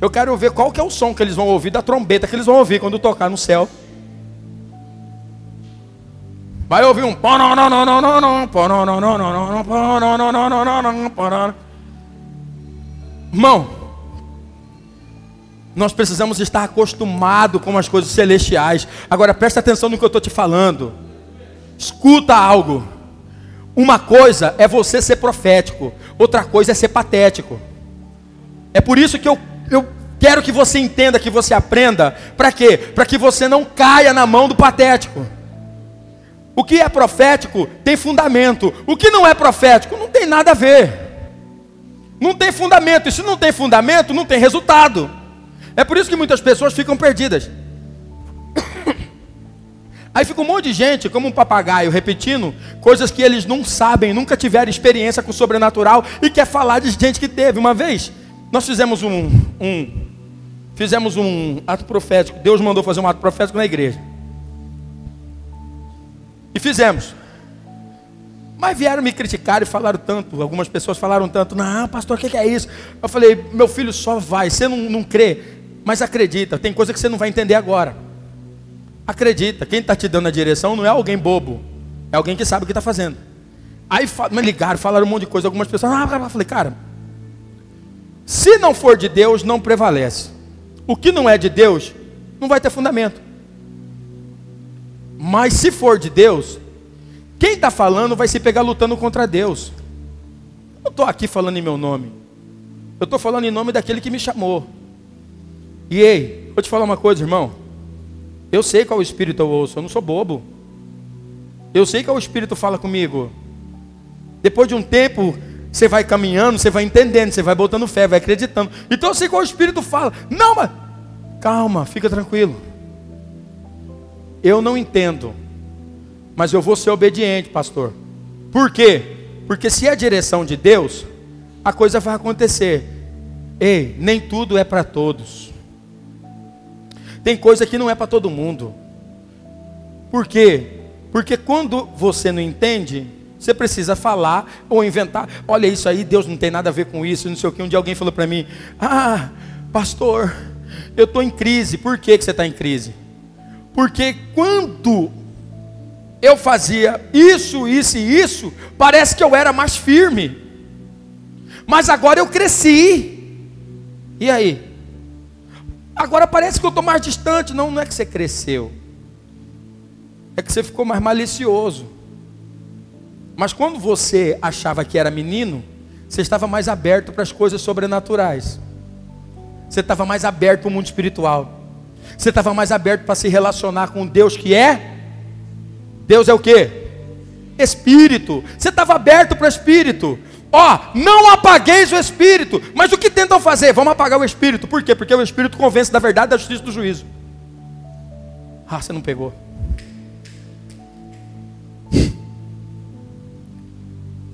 Eu quero ver qual que é o som que eles vão ouvir da trombeta que eles vão ouvir quando tocar no céu. Vai ouvir um Irmão, nós precisamos estar acostumados com as coisas celestiais. Agora presta atenção no que eu estou te falando. Escuta algo. Uma coisa é você ser profético, outra coisa é ser patético. É por isso que eu, eu quero que você entenda, que você aprenda. Para quê? Para que você não caia na mão do patético. O que é profético tem fundamento. O que não é profético não tem nada a ver. Não tem fundamento. E se não tem fundamento, não tem resultado. É por isso que muitas pessoas ficam perdidas. Aí fica um monte de gente, como um papagaio, repetindo coisas que eles não sabem, nunca tiveram experiência com o sobrenatural e quer falar de gente que teve. Uma vez, nós fizemos um, um fizemos um ato profético. Deus mandou fazer um ato profético na igreja. E fizemos. Mas vieram me criticar e falaram tanto. Algumas pessoas falaram tanto. Não, pastor, o que é isso? Eu falei, meu filho, só vai. Você não, não crê, mas acredita. Tem coisa que você não vai entender agora. Acredita. Quem está te dando a direção não é alguém bobo. É alguém que sabe o que está fazendo. Aí me ligaram, falaram um monte de coisa. Algumas pessoas. Ah, eu falei, cara. Se não for de Deus, não prevalece. O que não é de Deus, não vai ter fundamento. Mas se for de Deus, quem está falando vai se pegar lutando contra Deus. Eu não estou aqui falando em meu nome. Eu estou falando em nome daquele que me chamou. E ei, vou te falar uma coisa, irmão. Eu sei qual espírito eu ouço, eu não sou bobo. Eu sei qual espírito fala comigo. Depois de um tempo, você vai caminhando, você vai entendendo, você vai botando fé, vai acreditando. Então eu sei qual espírito fala. Não, mas calma, fica tranquilo. Eu não entendo, mas eu vou ser obediente, pastor. Por quê? Porque se é a direção de Deus, a coisa vai acontecer. Ei, nem tudo é para todos. Tem coisa que não é para todo mundo. Por quê? Porque quando você não entende, você precisa falar ou inventar. Olha isso aí, Deus não tem nada a ver com isso, não sei o que. Um dia alguém falou para mim: Ah, pastor, eu estou em crise. Por que, que você está em crise? Porque quando eu fazia isso, isso e isso, parece que eu era mais firme. Mas agora eu cresci. E aí? Agora parece que eu estou mais distante. Não, não é que você cresceu. É que você ficou mais malicioso. Mas quando você achava que era menino, você estava mais aberto para as coisas sobrenaturais. Você estava mais aberto para o mundo espiritual. Você estava mais aberto para se relacionar com Deus que é? Deus é o que? Espírito. Você estava aberto para o Espírito. Ó, não apagueis o Espírito. Mas o que tentam fazer? Vamos apagar o Espírito. Por quê? Porque o Espírito convence da verdade, da justiça e do juízo. Ah, você não pegou.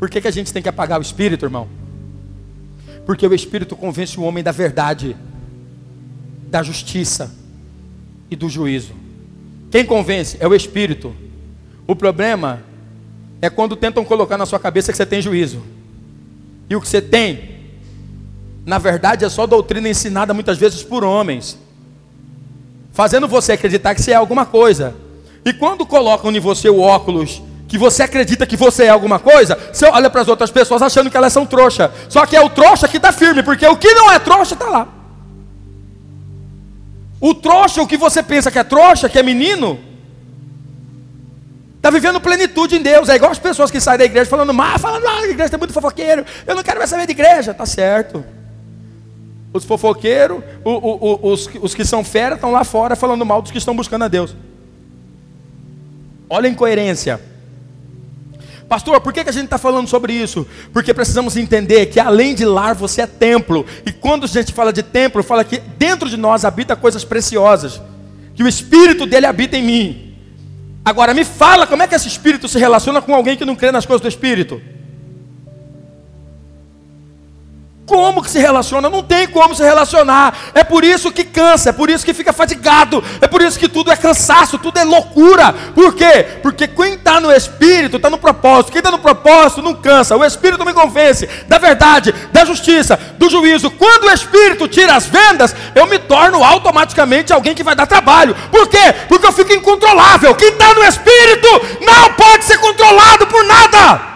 Por que, que a gente tem que apagar o Espírito, irmão? Porque o Espírito convence o homem da verdade, da justiça e do juízo. Quem convence é o Espírito. O problema é quando tentam colocar na sua cabeça que você tem juízo. E o que você tem, na verdade, é só doutrina ensinada muitas vezes por homens, fazendo você acreditar que você é alguma coisa. E quando colocam em você o óculos que você acredita que você é alguma coisa, você olha para as outras pessoas achando que elas são trouxa. Só que é o trouxa que está firme, porque o que não é trouxa está lá. O trouxa, o que você pensa que é trouxa, que é menino, está vivendo plenitude em Deus. É igual as pessoas que saem da igreja falando, mal, falando, ah, a igreja tem muito fofoqueiro, eu não quero mais saber de igreja. Tá certo. Os fofoqueiros, o, o, os, os que são fera estão lá fora falando mal dos que estão buscando a Deus. Olha a incoerência. Pastor, por que, que a gente está falando sobre isso? Porque precisamos entender que além de lar, você é templo. E quando a gente fala de templo, fala que dentro de nós habita coisas preciosas. Que o Espírito dele habita em mim. Agora me fala como é que esse Espírito se relaciona com alguém que não crê nas coisas do Espírito. Como que se relaciona? Não tem como se relacionar. É por isso que cansa, é por isso que fica fadigado, é por isso que tudo é cansaço, tudo é loucura. Por quê? Porque quem está no Espírito está no propósito. Quem está no propósito não cansa. O Espírito me convence da verdade, da justiça, do juízo. Quando o Espírito tira as vendas, eu me torno automaticamente alguém que vai dar trabalho. Por quê? Porque eu fico incontrolável. Quem está no Espírito não pode ser controlado por nada.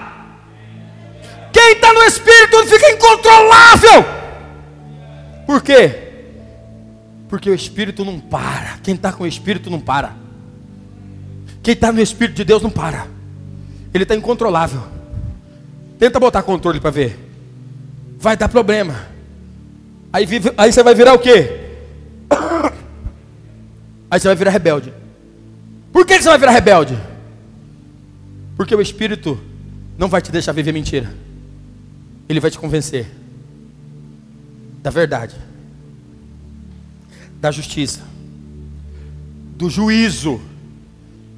Quem está no Espírito fica incontrolável. Por quê? Porque o Espírito não para. Quem está com o Espírito não para. Quem está no Espírito de Deus não para. Ele está incontrolável. Tenta botar controle para ver. Vai dar problema. Aí, aí você vai virar o quê? Aí você vai virar rebelde. Por que você vai virar rebelde? Porque o Espírito não vai te deixar viver mentira. Ele vai te convencer da verdade, da justiça, do juízo,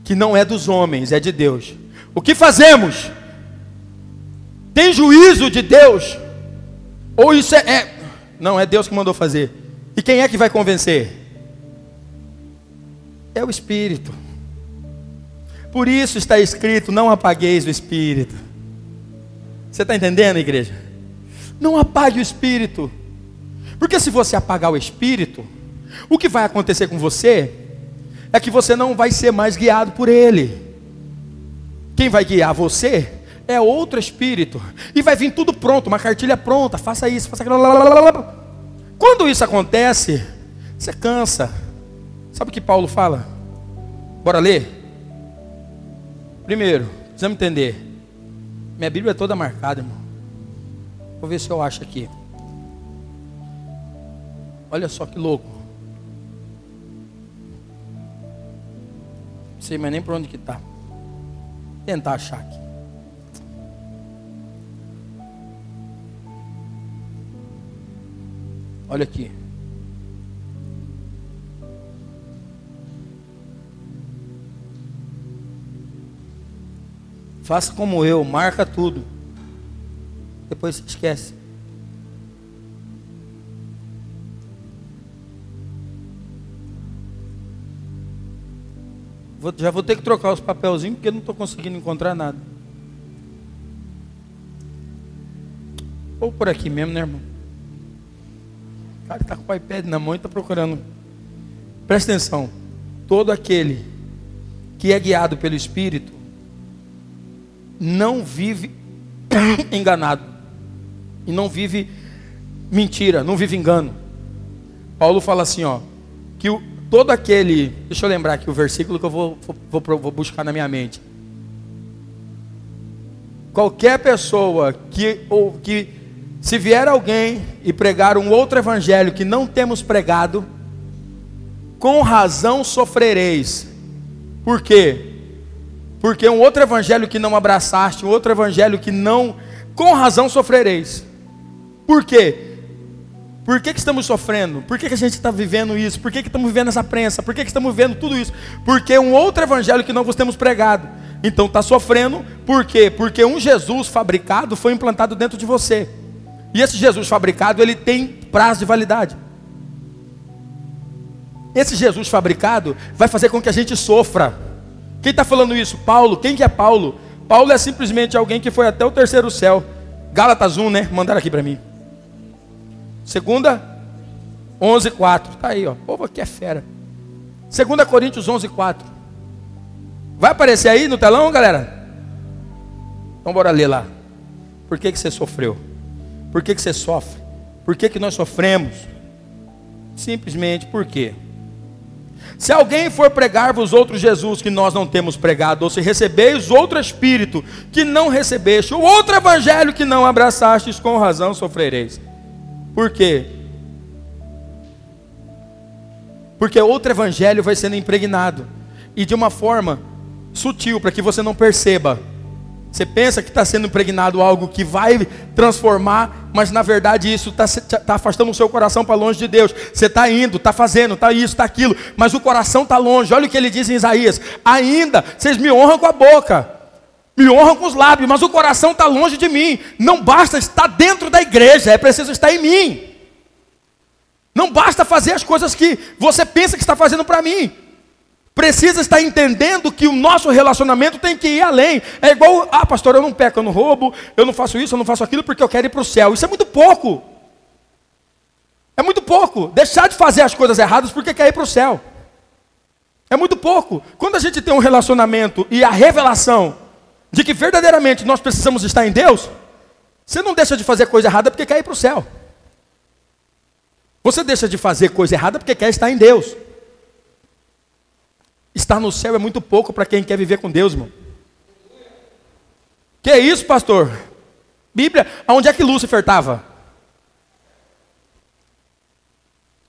que não é dos homens, é de Deus. O que fazemos? Tem juízo de Deus? Ou isso é, é. Não, é Deus que mandou fazer. E quem é que vai convencer? É o Espírito. Por isso está escrito: não apagueis o Espírito. Você está entendendo, igreja? Não apague o espírito. Porque se você apagar o espírito, o que vai acontecer com você é que você não vai ser mais guiado por ele. Quem vai guiar você é outro espírito. E vai vir tudo pronto, uma cartilha pronta, faça isso, faça aquilo. Quando isso acontece, você cansa. Sabe o que Paulo fala? Bora ler? Primeiro, precisamos entender. Minha Bíblia é toda marcada, irmão. Vou ver se eu acho aqui. Olha só que louco. Não sei mais nem por onde que está. Tentar achar aqui. Olha aqui. Faça como eu, marca tudo. Depois você esquece. Vou, já vou ter que trocar os papelzinhos porque não estou conseguindo encontrar nada. Ou por aqui mesmo, né, irmão? O cara está com o iPad na mão e está procurando. Presta atenção. Todo aquele que é guiado pelo Espírito não vive enganado. E não vive mentira, não vive engano. Paulo fala assim, ó, que o, todo aquele, deixa eu lembrar aqui o versículo que eu vou, vou, vou buscar na minha mente. Qualquer pessoa que, ou que se vier alguém e pregar um outro evangelho que não temos pregado, com razão sofrereis. Por quê? Porque um outro evangelho que não abraçaste, um outro evangelho que não, com razão sofrereis. Por quê? Por que, que estamos sofrendo? Por que, que a gente está vivendo isso? Por que, que estamos vivendo essa prensa? Por que, que estamos vivendo tudo isso? Porque um outro evangelho que não vos temos pregado. Então está sofrendo, por quê? Porque um Jesus fabricado foi implantado dentro de você. E esse Jesus fabricado, ele tem prazo de validade. Esse Jesus fabricado vai fazer com que a gente sofra. Quem está falando isso? Paulo. Quem que é Paulo? Paulo é simplesmente alguém que foi até o terceiro céu. Gálatas 1, né? Mandaram aqui para mim. Segunda, 11, 4. Está aí, ó. O povo aqui é fera. Segunda Coríntios 11, 4. Vai aparecer aí no telão, galera? Então bora ler lá. Por que, que você sofreu? Por que, que você sofre? Por que, que nós sofremos? Simplesmente por quê? Se alguém for pregar-vos outro Jesus que nós não temos pregado, ou se recebeis outro Espírito que não recebeste, ou outro Evangelho que não abraçastes, com razão sofrereis. Por quê? Porque outro Evangelho vai sendo impregnado, e de uma forma sutil, para que você não perceba. Você pensa que está sendo impregnado algo que vai transformar, mas na verdade isso está tá afastando o seu coração para longe de Deus. Você está indo, está fazendo, está isso, está aquilo, mas o coração está longe. Olha o que ele diz em Isaías: ainda vocês me honram com a boca, Me honram com os lábios, mas o coração está longe de mim. Não basta estar dentro da igreja, é preciso estar em mim. Não basta fazer as coisas que você pensa que está fazendo para mim. Precisa estar entendendo que o nosso relacionamento tem que ir além. É igual, ah, pastor, eu não peco, eu não roubo, eu não faço isso, eu não faço aquilo porque eu quero ir para o céu. Isso é muito pouco. É muito pouco. Deixar de fazer as coisas erradas porque quer ir para o céu. É muito pouco. Quando a gente tem um relacionamento e a revelação de que verdadeiramente nós precisamos estar em Deus, você não deixa de fazer coisa errada porque quer ir para o céu. Você deixa de fazer coisa errada porque quer estar em Deus. Estar no céu é muito pouco para quem quer viver com Deus, irmão. Que é isso, pastor? Bíblia, aonde é que Lúcifer estava?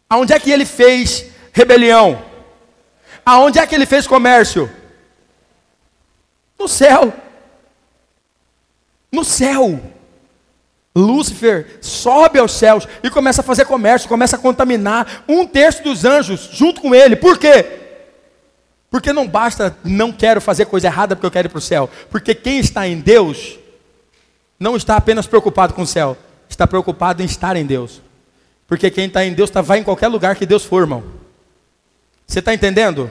Aonde é que ele fez rebelião? Aonde é que ele fez comércio? No céu. No céu. Lúcifer sobe aos céus e começa a fazer comércio, começa a contaminar um terço dos anjos junto com ele. Por quê? Porque não basta não quero fazer coisa errada porque eu quero ir para o céu. Porque quem está em Deus não está apenas preocupado com o céu, está preocupado em estar em Deus. Porque quem está em Deus tá, vai em qualquer lugar que Deus for, irmão. Você está entendendo?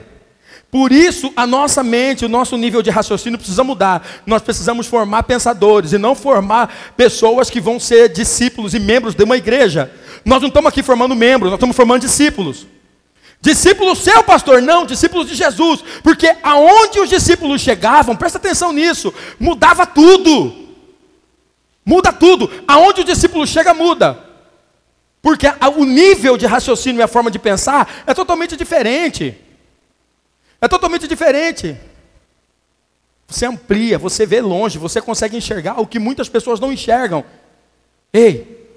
Por isso, a nossa mente, o nosso nível de raciocínio precisa mudar. Nós precisamos formar pensadores e não formar pessoas que vão ser discípulos e membros de uma igreja. Nós não estamos aqui formando membros, nós estamos formando discípulos. Discípulos seu, pastor? Não, discípulos de Jesus. Porque aonde os discípulos chegavam, presta atenção nisso, mudava tudo. Muda tudo. Aonde o discípulo chega, muda. Porque o nível de raciocínio e a forma de pensar é totalmente diferente. É totalmente diferente. Você amplia, você vê longe, você consegue enxergar o que muitas pessoas não enxergam. Ei,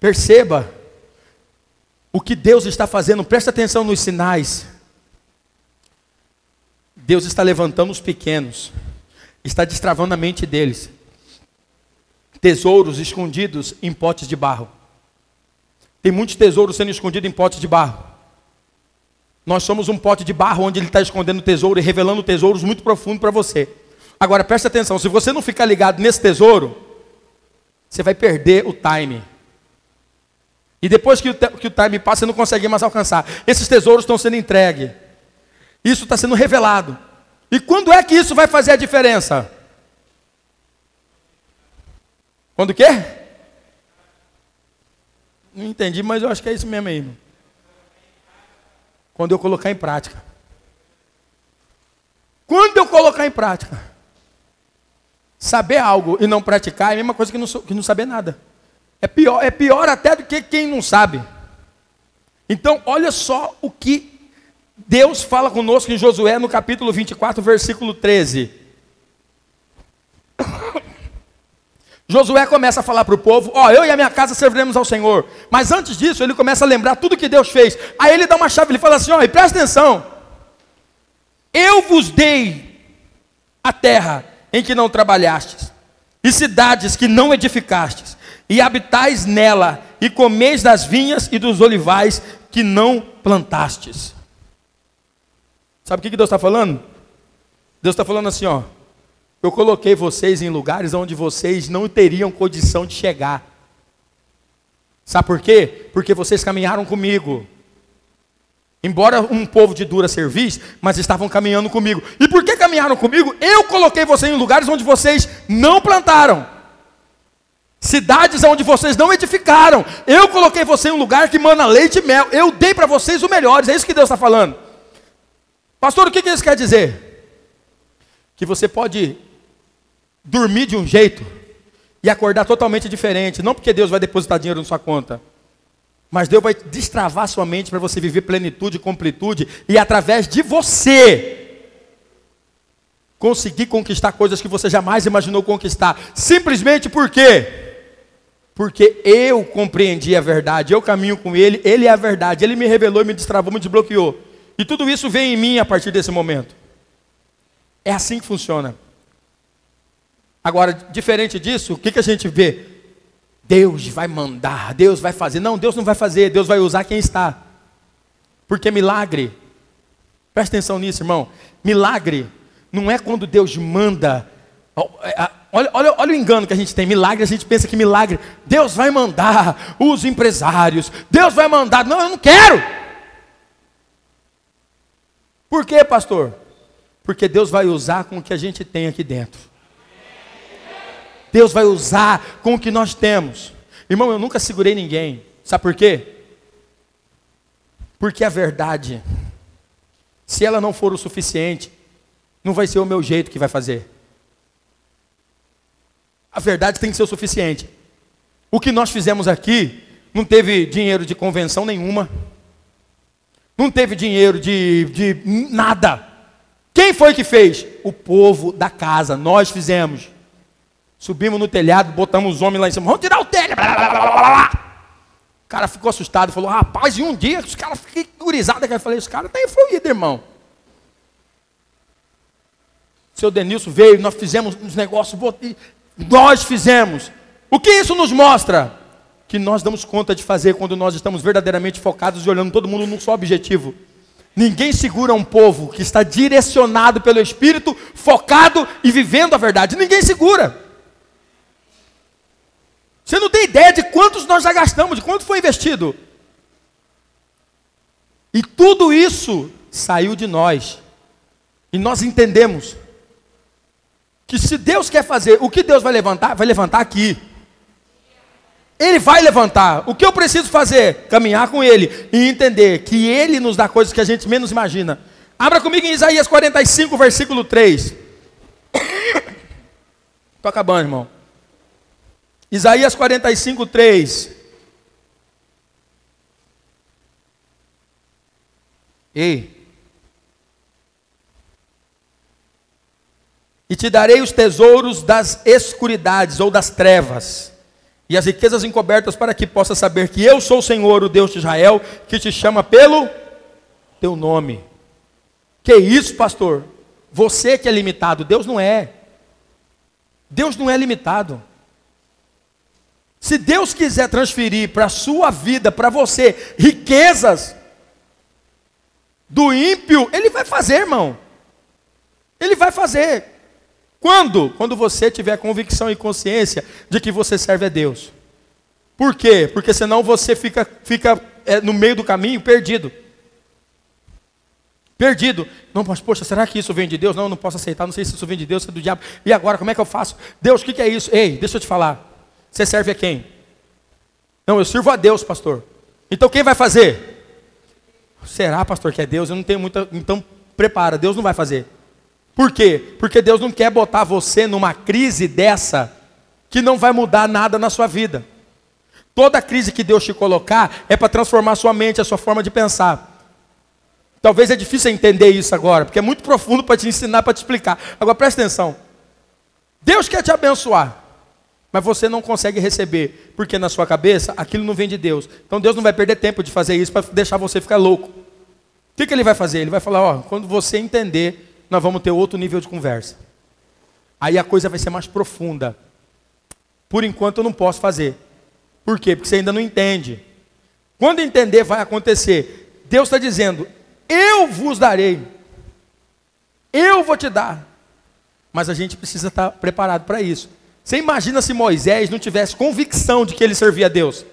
perceba o que Deus está fazendo, presta atenção nos sinais. Deus está levantando os pequenos, está destravando a mente deles. Tesouros escondidos em potes de barro. Tem muitos tesouros sendo escondidos em potes de barro. Nós somos um pote de barro onde ele está escondendo tesouro e revelando tesouros muito profundos para você. Agora preste atenção: se você não ficar ligado nesse tesouro, você vai perder o time. E depois que o, que o time passa, você não consegue mais alcançar. Esses tesouros estão sendo entregues. Isso está sendo revelado. E quando é que isso vai fazer a diferença? Quando o quê? Não entendi, mas eu acho que é isso mesmo aí. Quando eu colocar em prática. Quando eu colocar em prática. Saber algo e não praticar é a mesma coisa que não, que não saber nada. É pior, é pior até do que quem não sabe. Então, olha só o que Deus fala conosco em Josué no capítulo 24, versículo 13. Josué começa a falar para o povo: Ó, oh, eu e a minha casa serviremos ao Senhor. Mas antes disso, ele começa a lembrar tudo que Deus fez. Aí ele dá uma chave, ele fala assim: Ó, oh, e presta atenção. Eu vos dei a terra em que não trabalhastes, e cidades que não edificastes, e habitais nela, e comeis das vinhas e dos olivais que não plantastes. Sabe o que Deus está falando? Deus está falando assim, ó. Eu coloquei vocês em lugares onde vocês não teriam condição de chegar. Sabe por quê? Porque vocês caminharam comigo. Embora um povo de dura serviço, mas estavam caminhando comigo. E por que caminharam comigo? Eu coloquei vocês em lugares onde vocês não plantaram. Cidades onde vocês não edificaram. Eu coloquei você em um lugar que mana leite e mel. Eu dei para vocês o melhor. É isso que Deus está falando. Pastor, o que isso quer dizer? Que você pode dormir de um jeito e acordar totalmente diferente. Não porque Deus vai depositar dinheiro na sua conta, mas Deus vai destravar sua mente para você viver plenitude completude e através de você conseguir conquistar coisas que você jamais imaginou conquistar. Simplesmente por quê? Porque eu compreendi a verdade, eu caminho com Ele, Ele é a verdade, Ele me revelou, me destravou, me desbloqueou. E tudo isso vem em mim a partir desse momento. É assim que funciona. Agora, diferente disso, o que, que a gente vê? Deus vai mandar, Deus vai fazer. Não, Deus não vai fazer, Deus vai usar quem está. Porque milagre, presta atenção nisso, irmão. Milagre não é quando Deus manda É, olha, olha, olha o engano que a gente tem. Milagre, a gente pensa que milagre. Deus vai mandar os empresários. Deus vai mandar. Não, eu não quero. Por quê, pastor? Porque Deus vai usar com o que a gente tem aqui dentro. Deus vai usar com o que nós temos. Irmão, eu nunca segurei ninguém. Sabe por quê? Porque a verdade, se ela não for o suficiente, não vai ser o meu jeito que vai fazer. A verdade tem que ser o suficiente. O que nós fizemos aqui não teve dinheiro de convenção nenhuma. Não teve dinheiro de, de nada. Quem foi que fez? O povo da casa. Nós fizemos. Subimos no telhado, botamos os homens lá em cima. Vamos tirar o telhado. O cara ficou assustado. Falou, rapaz, e um dia os caras fiquem gurizados. Eu falei, os caras tá influídos, irmão. Seu Denilson veio, nós fizemos uns negócios. Nós fizemos. O que isso nos mostra? Que nós damos conta de fazer quando nós estamos verdadeiramente focados e olhando todo mundo num só objetivo. Ninguém segura um povo que está direcionado pelo Espírito, focado e vivendo a verdade. Ninguém segura. Você não tem ideia de quantos nós já gastamos, de quanto foi investido. E tudo isso saiu de nós. E nós entendemos que se Deus quer fazer, o que Deus vai levantar? Vai levantar aqui. Ele vai levantar. O que eu preciso fazer? Caminhar com Ele e entender que Ele nos dá coisas que a gente menos imagina. Abra comigo em Isaías 45, versículo 3. Estou acabando, irmão. Isaías 45, 3. Ei, E te darei os tesouros das escuridades ou das trevas, e as riquezas encobertas, para que possa saber que eu sou o Senhor, o Deus de Israel, que te chama pelo teu nome. Que isso, pastor? Você que é limitado, Deus não é. Deus não é limitado. Se Deus quiser transferir para a sua vida, para você, riquezas do ímpio, Ele vai fazer, irmão. Ele vai fazer. Quando? Quando você tiver convicção e consciência de que você serve a Deus. Por quê? Porque senão você fica, fica é, no meio do caminho perdido. Perdido. Não, mas poxa, será que isso vem de Deus? Não, não posso aceitar, não sei se isso vem de Deus, se é do diabo. E agora, como é que eu faço? Deus, o que, que é isso? Ei, deixa eu te falar. Você serve a quem? Não, eu sirvo a Deus, pastor. Então quem vai fazer? Será, pastor, que é Deus? Eu não tenho muita. Então prepara, Deus não vai fazer. Por quê? Porque Deus não quer botar você numa crise dessa que não vai mudar nada na sua vida. Toda crise que Deus te colocar é para transformar sua mente, a sua forma de pensar. Talvez é difícil entender isso agora, porque é muito profundo para te ensinar, para te explicar. Agora presta atenção. Deus quer te abençoar, mas você não consegue receber, porque na sua cabeça aquilo não vem de Deus. Então Deus não vai perder tempo de fazer isso para deixar você ficar louco. O que, que ele vai fazer? Ele vai falar: ó, quando você entender nós vamos ter outro nível de conversa. Aí a coisa vai ser mais profunda. Por enquanto eu não posso fazer. Por quê? Porque você ainda não entende. Quando entender, vai acontecer. Deus está dizendo: Eu vos darei. Eu vou te dar. Mas a gente precisa estar preparado para isso. Você imagina se Moisés não tivesse convicção de que ele servia a Deus?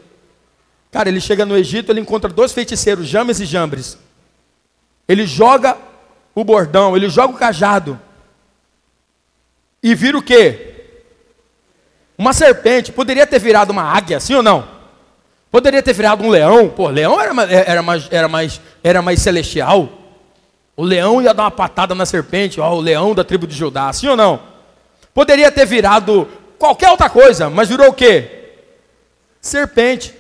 Cara, ele chega no Egito, ele encontra dois feiticeiros, James e Jambres. Ele joga o bordão, ele joga o cajado. E vira o quê? Uma serpente. Poderia ter virado uma águia, sim ou não? Poderia ter virado um leão. Pô, leão era, era, mais, era, mais, era mais celestial. O leão ia dar uma patada na serpente, ó, o leão da tribo de Judá, sim ou não? Poderia ter virado qualquer outra coisa, mas virou o quê? Serpente.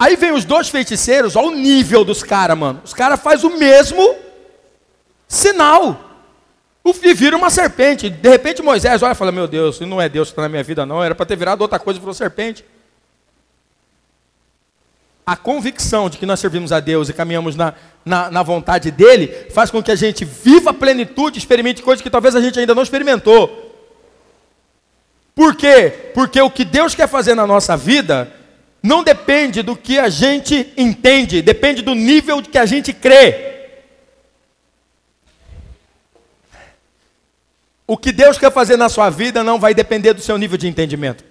Aí vem os dois feiticeiros, olha o nível dos caras, mano. Os caras fazem o mesmo sinal. E vira uma serpente. De repente Moisés olha e fala: Meu Deus, isso não é Deus que está na minha vida, não. Era para ter virado outra coisa e virou serpente. A convicção de que nós servimos a Deus e caminhamos na, na, na vontade dEle faz com que a gente viva a plenitude, experimente coisas que talvez a gente ainda não experimentou. Por quê? Porque o que Deus quer fazer na nossa vida não depende do que a gente entende, depende do nível que a gente crê. o que Deus quer fazer na sua vida não vai depender do seu nível de entendimento.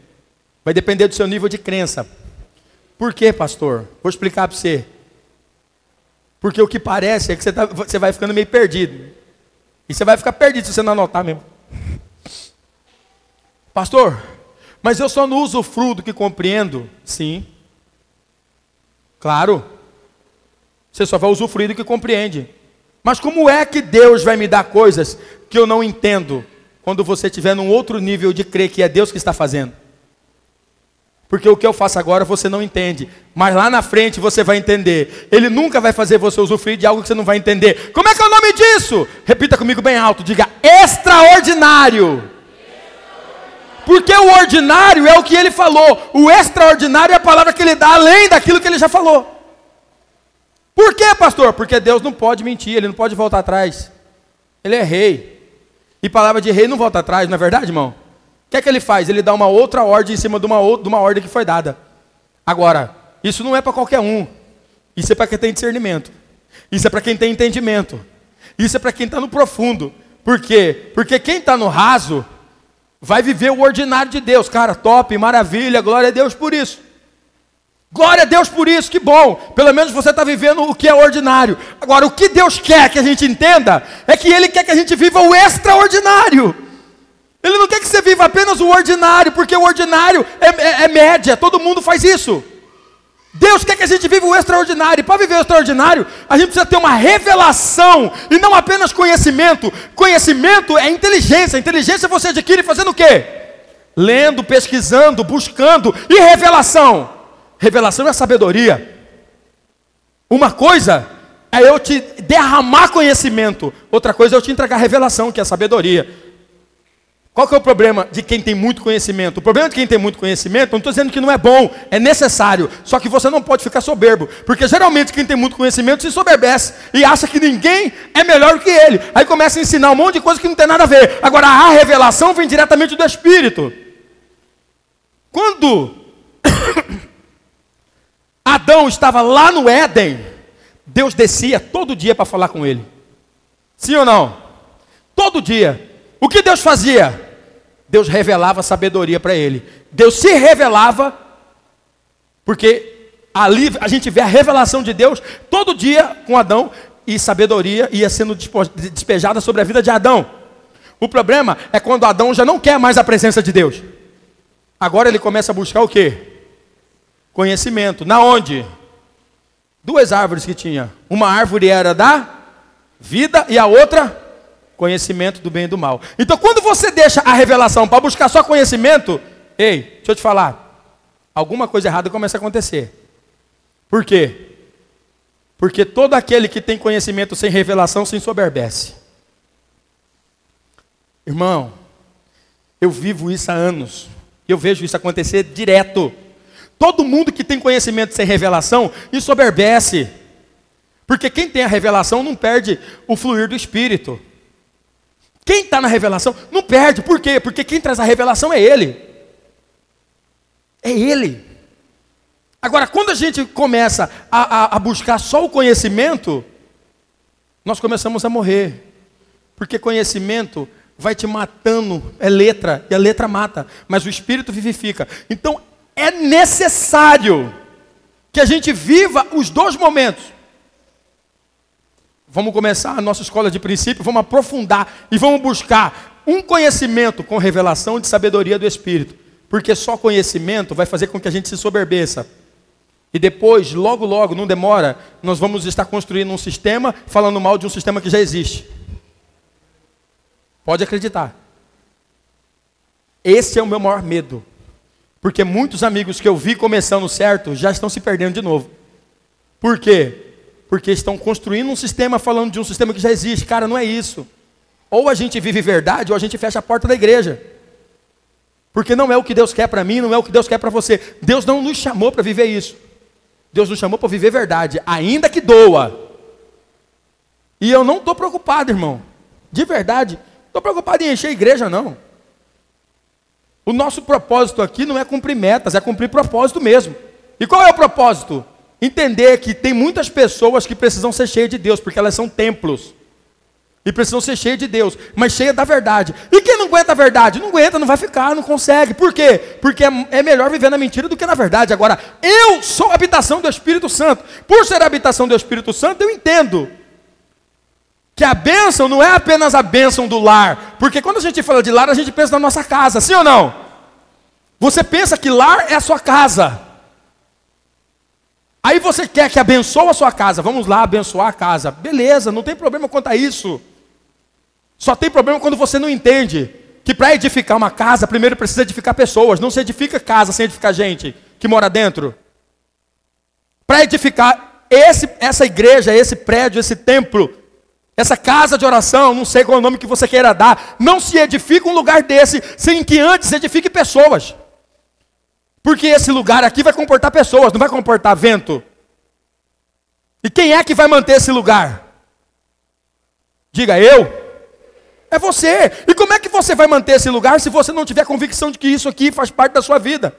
Vai depender do seu nível de crença. Por quê, pastor? Vou explicar para você. Porque o que parece é que você, tá, você vai ficando meio perdido. E você vai ficar perdido se você não anotar mesmo. Pastor, mas eu só não uso fruto que compreendo? Sim. Claro. Você só vai usufruir do que compreende. Mas como é que Deus vai me dar coisas que eu não entendo quando você estiver num outro nível de crer que é Deus que está fazendo? Porque o que eu faço agora você não entende, mas lá na frente você vai entender. Ele nunca vai fazer você usufruir de algo que você não vai entender. Como é que é o nome disso? Repita comigo bem alto, diga extraordinário. Porque o ordinário é o que ele falou, o extraordinário é a palavra que ele dá além daquilo que ele já falou. Por quê, pastor? Porque Deus não pode mentir, ele não pode voltar atrás. Ele é rei. E palavra de rei não volta atrás, não é verdade, irmão? O que é que ele faz? Ele dá uma outra ordem em cima de uma, outra, de uma ordem que foi dada. Agora, isso não é para qualquer um. Isso é para quem tem discernimento. Isso é para quem tem entendimento. Isso é para quem está no profundo. Por quê? Porque quem está no raso vai viver o ordinário de Deus. Cara, top, maravilha, glória a Deus por isso. Glória a Deus por isso, que bom. Pelo menos você está vivendo o que é ordinário. Agora, o que Deus quer que a gente entenda é que Ele quer que a gente viva o extraordinário. Ele não quer que você viva apenas o ordinário, porque o ordinário é, é, é média, todo mundo faz isso. Deus quer que a gente viva o extraordinário. E para viver o extraordinário, a gente precisa ter uma revelação e não apenas conhecimento. Conhecimento é inteligência. Inteligência você adquire fazendo o quê? Lendo, pesquisando, buscando. E revelação? Revelação é sabedoria. Uma coisa é eu te derramar conhecimento, outra coisa é eu te entregar revelação, que é sabedoria. Qual que é o problema de quem tem muito conhecimento? O problema de quem tem muito conhecimento, não estou dizendo que não é bom, é necessário. Só que você não pode ficar soberbo. Porque geralmente quem tem muito conhecimento se soberbece e acha que ninguém é melhor que ele. Aí começa a ensinar um monte de coisa que não tem nada a ver. Agora a revelação vem diretamente do Espírito. Quando Adão estava lá no Éden, Deus descia todo dia para falar com ele. Sim ou não? Todo dia. O que Deus fazia? Deus revelava sabedoria para ele. Deus se revelava, porque ali a gente vê a revelação de Deus todo dia com Adão, e sabedoria ia sendo despejada sobre a vida de Adão. O problema é quando Adão já não quer mais a presença de Deus. Agora ele começa a buscar o quê? conhecimento. Na onde? Duas árvores que tinha. Uma árvore era da vida e a outra conhecimento do bem e do mal. Então, quando você deixa a revelação para buscar só conhecimento, ei, deixa eu te falar, alguma coisa errada começa a acontecer. Por quê? Porque todo aquele que tem conhecimento sem revelação se ensoberbece. Irmão, eu vivo isso há anos. Eu vejo isso acontecer direto. Todo mundo que tem conhecimento sem revelação ensoberbece. Porque quem tem a revelação não perde o fluir do Espírito. Quem está na revelação não perde. Por quê? Porque quem traz a revelação é Ele. É Ele. Agora, quando a gente começa a, a, a buscar só o conhecimento, nós começamos a morrer. Porque conhecimento vai te matando, é letra, e a letra mata, mas o espírito vivifica. Então é necessário que a gente viva os dois momentos. Vamos começar a nossa escola de princípio, vamos aprofundar e vamos buscar um conhecimento com revelação de sabedoria do Espírito. Porque só conhecimento vai fazer com que a gente se soberbeça. E depois, logo, logo, não demora, nós vamos estar construindo um sistema falando mal de um sistema que já existe. Pode acreditar. Esse é o meu maior medo. Porque muitos amigos que eu vi começando certo já estão se perdendo de novo. Por quê? Porque estão construindo um sistema falando de um sistema que já existe. Cara, não é isso. Ou a gente vive verdade, ou a gente fecha a porta da igreja. Porque não é o que Deus quer para mim, não é o que Deus quer para você. Deus não nos chamou para viver isso. Deus nos chamou para viver verdade, ainda que doa. E eu não estou preocupado, irmão. De verdade. Estou preocupado em encher a igreja, não. O nosso propósito aqui não é cumprir metas, é cumprir propósito mesmo. E qual é o propósito? Entender que tem muitas pessoas que precisam ser cheias de Deus, porque elas são templos. E precisam ser cheias de Deus, mas cheias da verdade. E quem não aguenta a verdade? Não aguenta, não vai ficar, não consegue. Por quê? Porque é, é melhor viver na mentira do que na verdade. Agora, eu sou habitação do Espírito Santo. Por ser habitação do Espírito Santo, eu entendo que a bênção não é apenas a bênção do lar. Porque quando a gente fala de lar, a gente pensa na nossa casa, sim ou não? Você pensa que lar é a sua casa. Aí você quer que abençoe a sua casa. Vamos lá abençoar a casa. Beleza, não tem problema quanto a isso. Só tem problema quando você não entende que para edificar uma casa, primeiro precisa edificar pessoas. Não se edifica casa sem edificar gente que mora dentro. Para edificar esse, essa igreja, esse prédio, esse templo, essa casa de oração, não sei qual é o nome que você queira dar, não se edifica um lugar desse sem que antes edifique pessoas. Porque esse lugar aqui vai comportar pessoas, não vai comportar vento. E quem é que vai manter esse lugar? Diga eu. É você. E como é que você vai manter esse lugar se você não tiver convicção de que isso aqui faz parte da sua vida?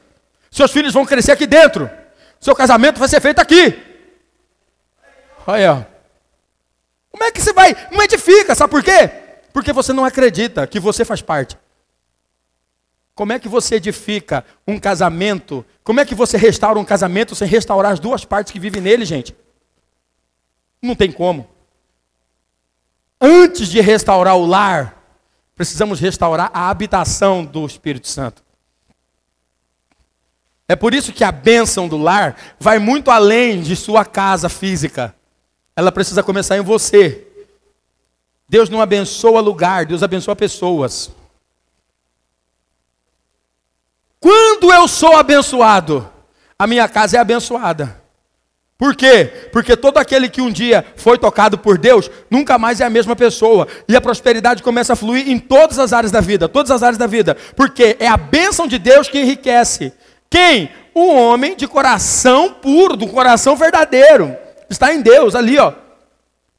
Seus filhos vão crescer aqui dentro. Seu casamento vai ser feito aqui. Olha. Como é que você vai? Não edifica, sabe por quê? Porque você não acredita que você faz parte. Como é que você edifica um casamento? Como é que você restaura um casamento sem restaurar as duas partes que vivem nele, gente? Não tem como. Antes de restaurar o lar, precisamos restaurar a habitação do Espírito Santo. É por isso que a bênção do lar vai muito além de sua casa física. Ela precisa começar em você. Deus não abençoa lugar, Deus abençoa pessoas. Quando eu sou abençoado, a minha casa é abençoada. Por quê? Porque todo aquele que um dia foi tocado por Deus, nunca mais é a mesma pessoa. E a prosperidade começa a fluir em todas as áreas da vida, todas as áreas da vida. Porque é a bênção de Deus que enriquece. Quem? O homem de coração puro, do coração verdadeiro. Está em Deus, ali, ó.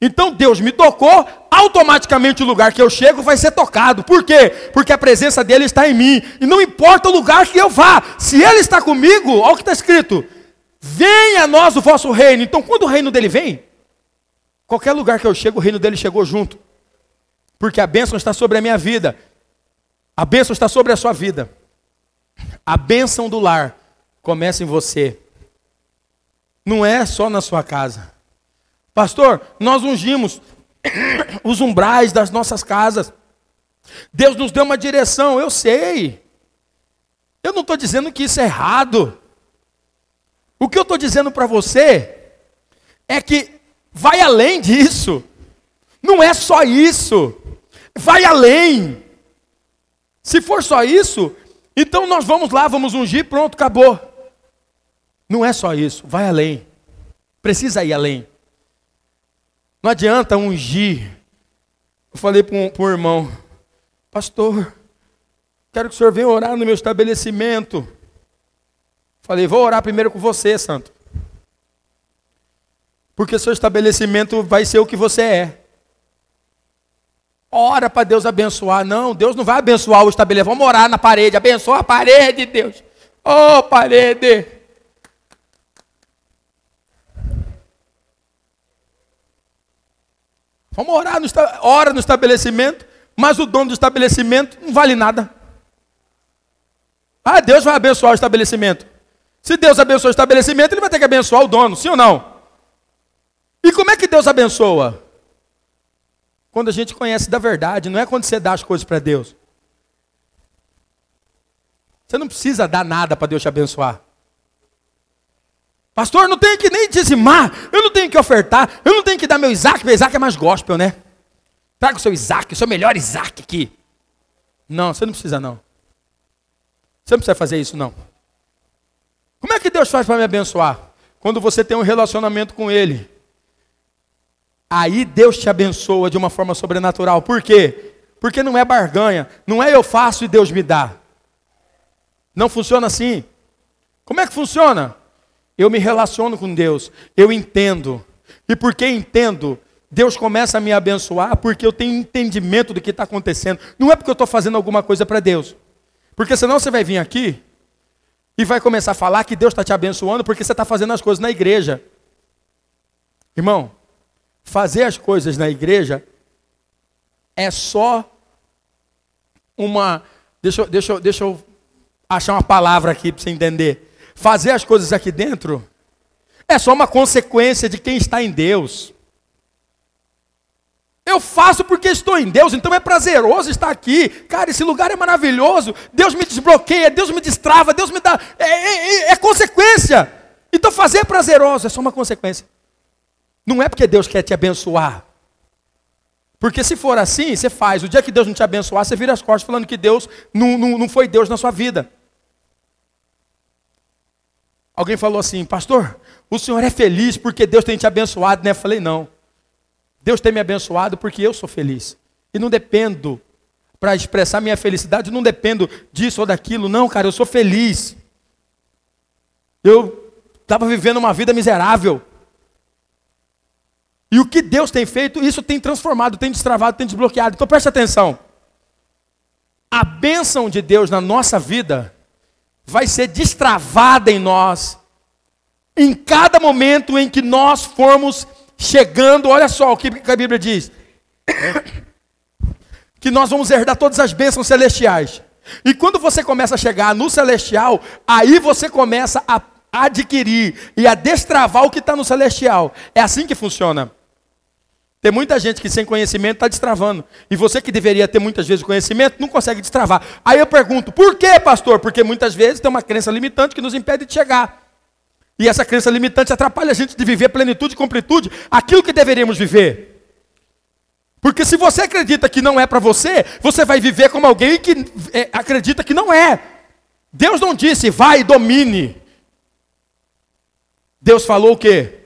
Então Deus me tocou, automaticamente o lugar que eu chego vai ser tocado. Por quê? Porque a presença dele está em mim. E não importa o lugar que eu vá, se ele está comigo, olha o que está escrito: venha a nós o vosso reino. Então, quando o reino dele vem, qualquer lugar que eu chego, o reino dele chegou junto. Porque a bênção está sobre a minha vida, a bênção está sobre a sua vida. A bênção do lar começa em você, não é só na sua casa. Pastor, nós ungimos os umbrais das nossas casas. Deus nos deu uma direção, eu sei. Eu não estou dizendo que isso é errado. O que eu estou dizendo para você é que vai além disso. Não é só isso. Vai além. Se for só isso, então nós vamos lá, vamos ungir, pronto, acabou. Não é só isso, vai além. Precisa ir além. Não adianta ungir. Eu falei para um, irmão, pastor, quero que o senhor venha orar no meu estabelecimento. Falei, vou orar primeiro com você, santo. Porque seu estabelecimento vai ser o que você é. Ora para Deus abençoar. Não, Deus não vai abençoar o estabelecimento. Vamos orar na parede. Abençoa a parede, Deus. Oh, parede. Vamos orar no, ora no estabelecimento, mas o dono do estabelecimento não vale nada. Ah, Deus vai abençoar o estabelecimento. Se Deus abençoa o estabelecimento, ele vai ter que abençoar o dono, sim ou não? E como é que Deus abençoa? Quando a gente conhece da verdade, não é quando você dá as coisas para Deus. Você não precisa dar nada para Deus te abençoar. Pastor, eu não tenho que nem dizimar, eu não tenho que ofertar, eu não tenho que dar meu Isaac, meu Isaac é mais gospel, né? Traga o seu Isaac, o seu melhor Isaac aqui. Não, você não precisa não. Você não precisa fazer isso não. Como é que Deus faz para me abençoar? Quando você tem um relacionamento com Ele. Aí Deus te abençoa de uma forma sobrenatural. Por quê? Porque não é barganha. Não é eu faço e Deus me dá. Não funciona assim. Como é que funciona? Eu me relaciono com Deus, eu entendo. E porque entendo, Deus começa a me abençoar porque eu tenho entendimento do que está acontecendo. Não é porque eu estou fazendo alguma coisa para Deus. Porque senão você vai vir aqui e vai começar a falar que Deus está te abençoando porque você está fazendo as coisas na igreja. Irmão, fazer as coisas na igreja é só uma. Deixa, deixa, deixa eu achar uma palavra aqui para você entender. Fazer as coisas aqui dentro é só uma consequência de quem está em Deus. Eu faço porque estou em Deus, então é prazeroso estar aqui. Cara, esse lugar é maravilhoso. Deus me desbloqueia, Deus me destrava, Deus me dá. É, é- é- é consequência. Então fazer é prazeroso, é só uma consequência. Não é porque Deus quer te abençoar. Porque se for assim, você faz. O dia que Deus não te abençoar, você vira as costas falando que Deus não, não, não foi Deus na sua vida. Alguém falou assim, pastor, o senhor é feliz porque Deus tem te abençoado, né? Eu falei, não. Deus tem me abençoado porque eu sou feliz. E não dependo, para expressar minha felicidade, não dependo disso ou daquilo. Não, cara, eu sou feliz. Eu estava vivendo uma vida miserável. E o que Deus tem feito, isso tem transformado, tem destravado, tem desbloqueado. Então preste atenção. A bênção de Deus na nossa vida vai ser destravada em nós em cada momento em que nós formos chegando, olha só o que a Bíblia diz: que nós vamos herdar todas as bênçãos celestiais. E quando você começa a chegar no celestial, aí você começa a adquirir e a destravar o que está no celestial. É assim que funciona. Tem muita gente que sem conhecimento está destravando. E você que deveria ter muitas vezes conhecimento, não consegue destravar. Aí eu pergunto, por que, pastor? Porque muitas vezes tem uma crença limitante que nos impede de chegar. E essa crença limitante atrapalha a gente de viver plenitude e completude, aquilo que deveríamos viver. Porque se você acredita que não é para você, você vai viver como alguém que é, acredita que não é. Deus não disse, vai e domine. Deus falou o quê?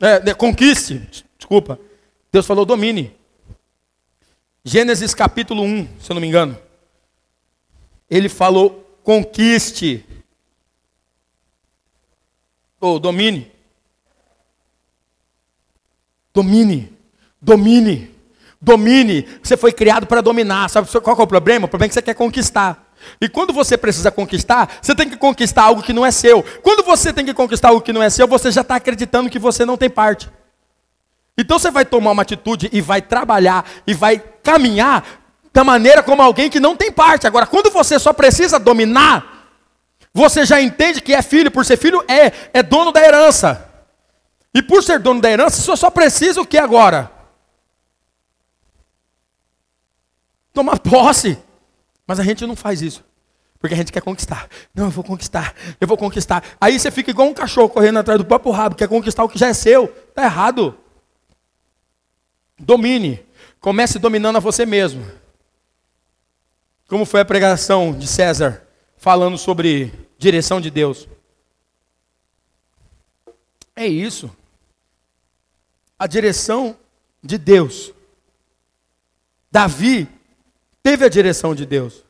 É, conquiste, desculpa. Deus falou domine. Gênesis capítulo 1, se eu não me engano. Ele falou conquiste. Ou domine. Domine. Domine. Domine. Você foi criado para dominar. Sabe qual é o problema? O problema é que você quer conquistar. E quando você precisa conquistar, você tem que conquistar algo que não é seu. Quando você tem que conquistar algo que não é seu, você já está acreditando que você não tem parte. Então você vai tomar uma atitude e vai trabalhar e vai caminhar da maneira como alguém que não tem parte. Agora, quando você só precisa dominar, você já entende que é filho, por ser filho, é, é dono da herança. E por ser dono da herança, você só precisa o que agora? Tomar posse. Mas a gente não faz isso. Porque a gente quer conquistar. Não, eu vou conquistar. Eu vou conquistar. Aí você fica igual um cachorro correndo atrás do próprio rabo, quer conquistar o que já é seu. Está errado. Domine. Comece dominando a você mesmo. Como foi a pregação de César falando sobre direção de Deus? É isso. A direção de Deus. Davi teve a direção de Deus.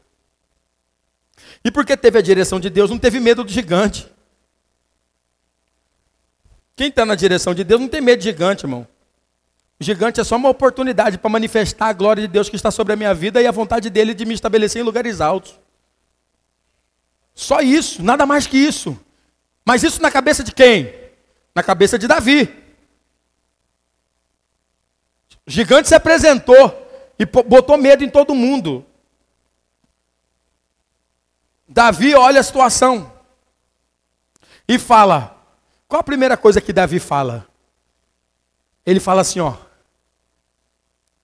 E porque teve a direção de Deus, não teve medo do gigante. Quem está na direção de Deus não tem medo de gigante, irmão. O gigante é só uma oportunidade para manifestar a glória de Deus que está sobre a minha vida e a vontade dele de me estabelecer em lugares altos. Só isso, nada mais que isso. Mas isso na cabeça de quem? Na cabeça de Davi. O gigante se apresentou e botou medo em todo mundo. Davi olha a situação e fala: qual a primeira coisa que Davi fala? Ele fala assim: ó,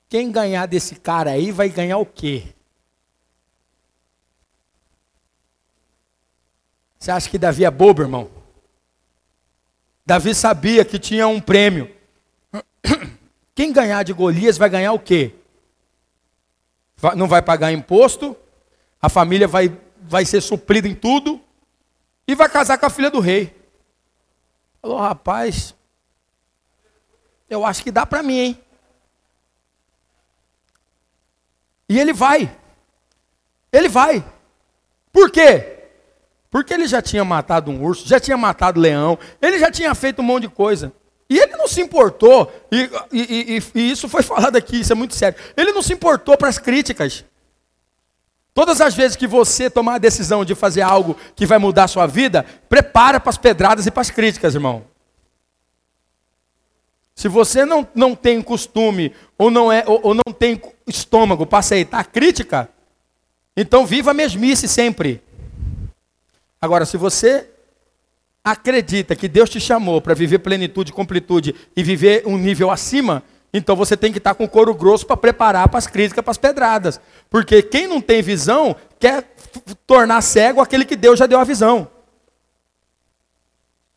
quem ganhar desse cara aí vai ganhar o quê? Você acha que Davi é bobo, irmão? Davi sabia que tinha um prêmio. Quem ganhar de Golias vai ganhar o quê? Não vai pagar imposto, a família vai, vai ser suprida em tudo e vai casar com a filha do rei. Falou, rapaz, eu acho que dá para mim, hein? E ele vai. Ele vai. Por quê? Porque ele já tinha matado um urso, já tinha matado leão, ele já tinha feito um monte de coisa. E ele não se importou, e, e, e, e isso foi falado aqui, isso é muito sério. Ele não se importou para as críticas. Todas as vezes que você tomar a decisão de fazer algo que vai mudar a sua vida, prepara para as pedradas e para as críticas, irmão. Se você não, não tem costume ou não, é, ou, ou não tem estômago para aceitar crítica, então viva a mesmice sempre. Agora, se você acredita que Deus te chamou para viver plenitude, completude e viver um nível acima, então você tem que estar com o couro grosso para preparar para as críticas, para as pedradas. Porque quem não tem visão quer tornar cego aquele que Deus já deu a visão.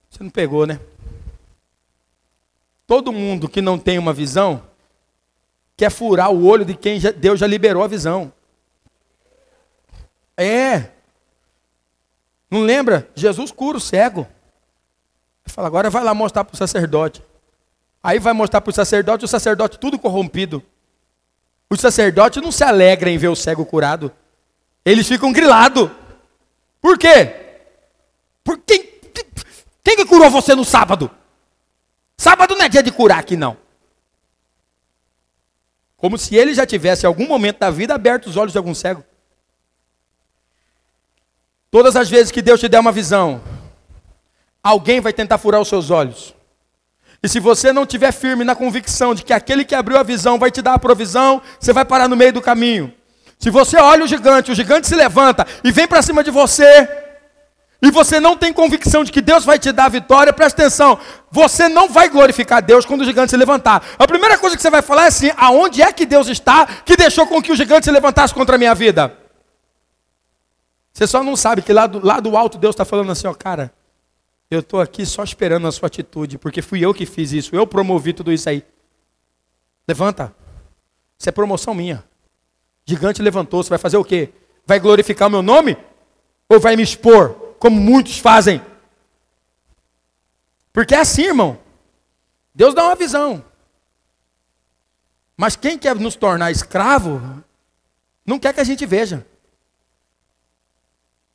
Você não pegou, né? Todo mundo que não tem uma visão quer furar o olho de quem já, Deus já liberou a visão. É. Não lembra? Jesus cura o cego. Fala, agora vai lá mostrar para o sacerdote. Aí vai mostrar para o sacerdote, o sacerdote tudo corrompido. O sacerdote não se alegra em ver o cego curado. Eles ficam grilados. Por quê? Por quem, quem que curou você no sábado? Sábado não é dia de curar aqui, não. Como se ele já tivesse, em algum momento da vida, aberto os olhos de algum cego. Todas as vezes que Deus te der uma visão, alguém vai tentar furar os seus olhos. E se você não estiver firme na convicção de que aquele que abriu a visão vai te dar a provisão, você vai parar no meio do caminho. Se você olha o gigante, o gigante se levanta e vem para cima de você, e você não tem convicção de que Deus vai te dar a vitória, presta atenção, você não vai glorificar Deus quando o gigante se levantar. A primeira coisa que você vai falar é assim: aonde é que Deus está que deixou com que o gigante se levantasse contra a minha vida? Você só não sabe que lá do, lá do alto Deus está falando assim, ó, cara, eu estou aqui só esperando a sua atitude, porque fui eu que fiz isso, eu promovi tudo isso aí. Levanta. Isso é promoção minha. Gigante levantou, você vai fazer o quê? Vai glorificar o meu nome? Ou vai me expor, como muitos fazem? Porque é assim, irmão. Deus dá uma visão. Mas quem quer nos tornar escravo, não quer que a gente veja.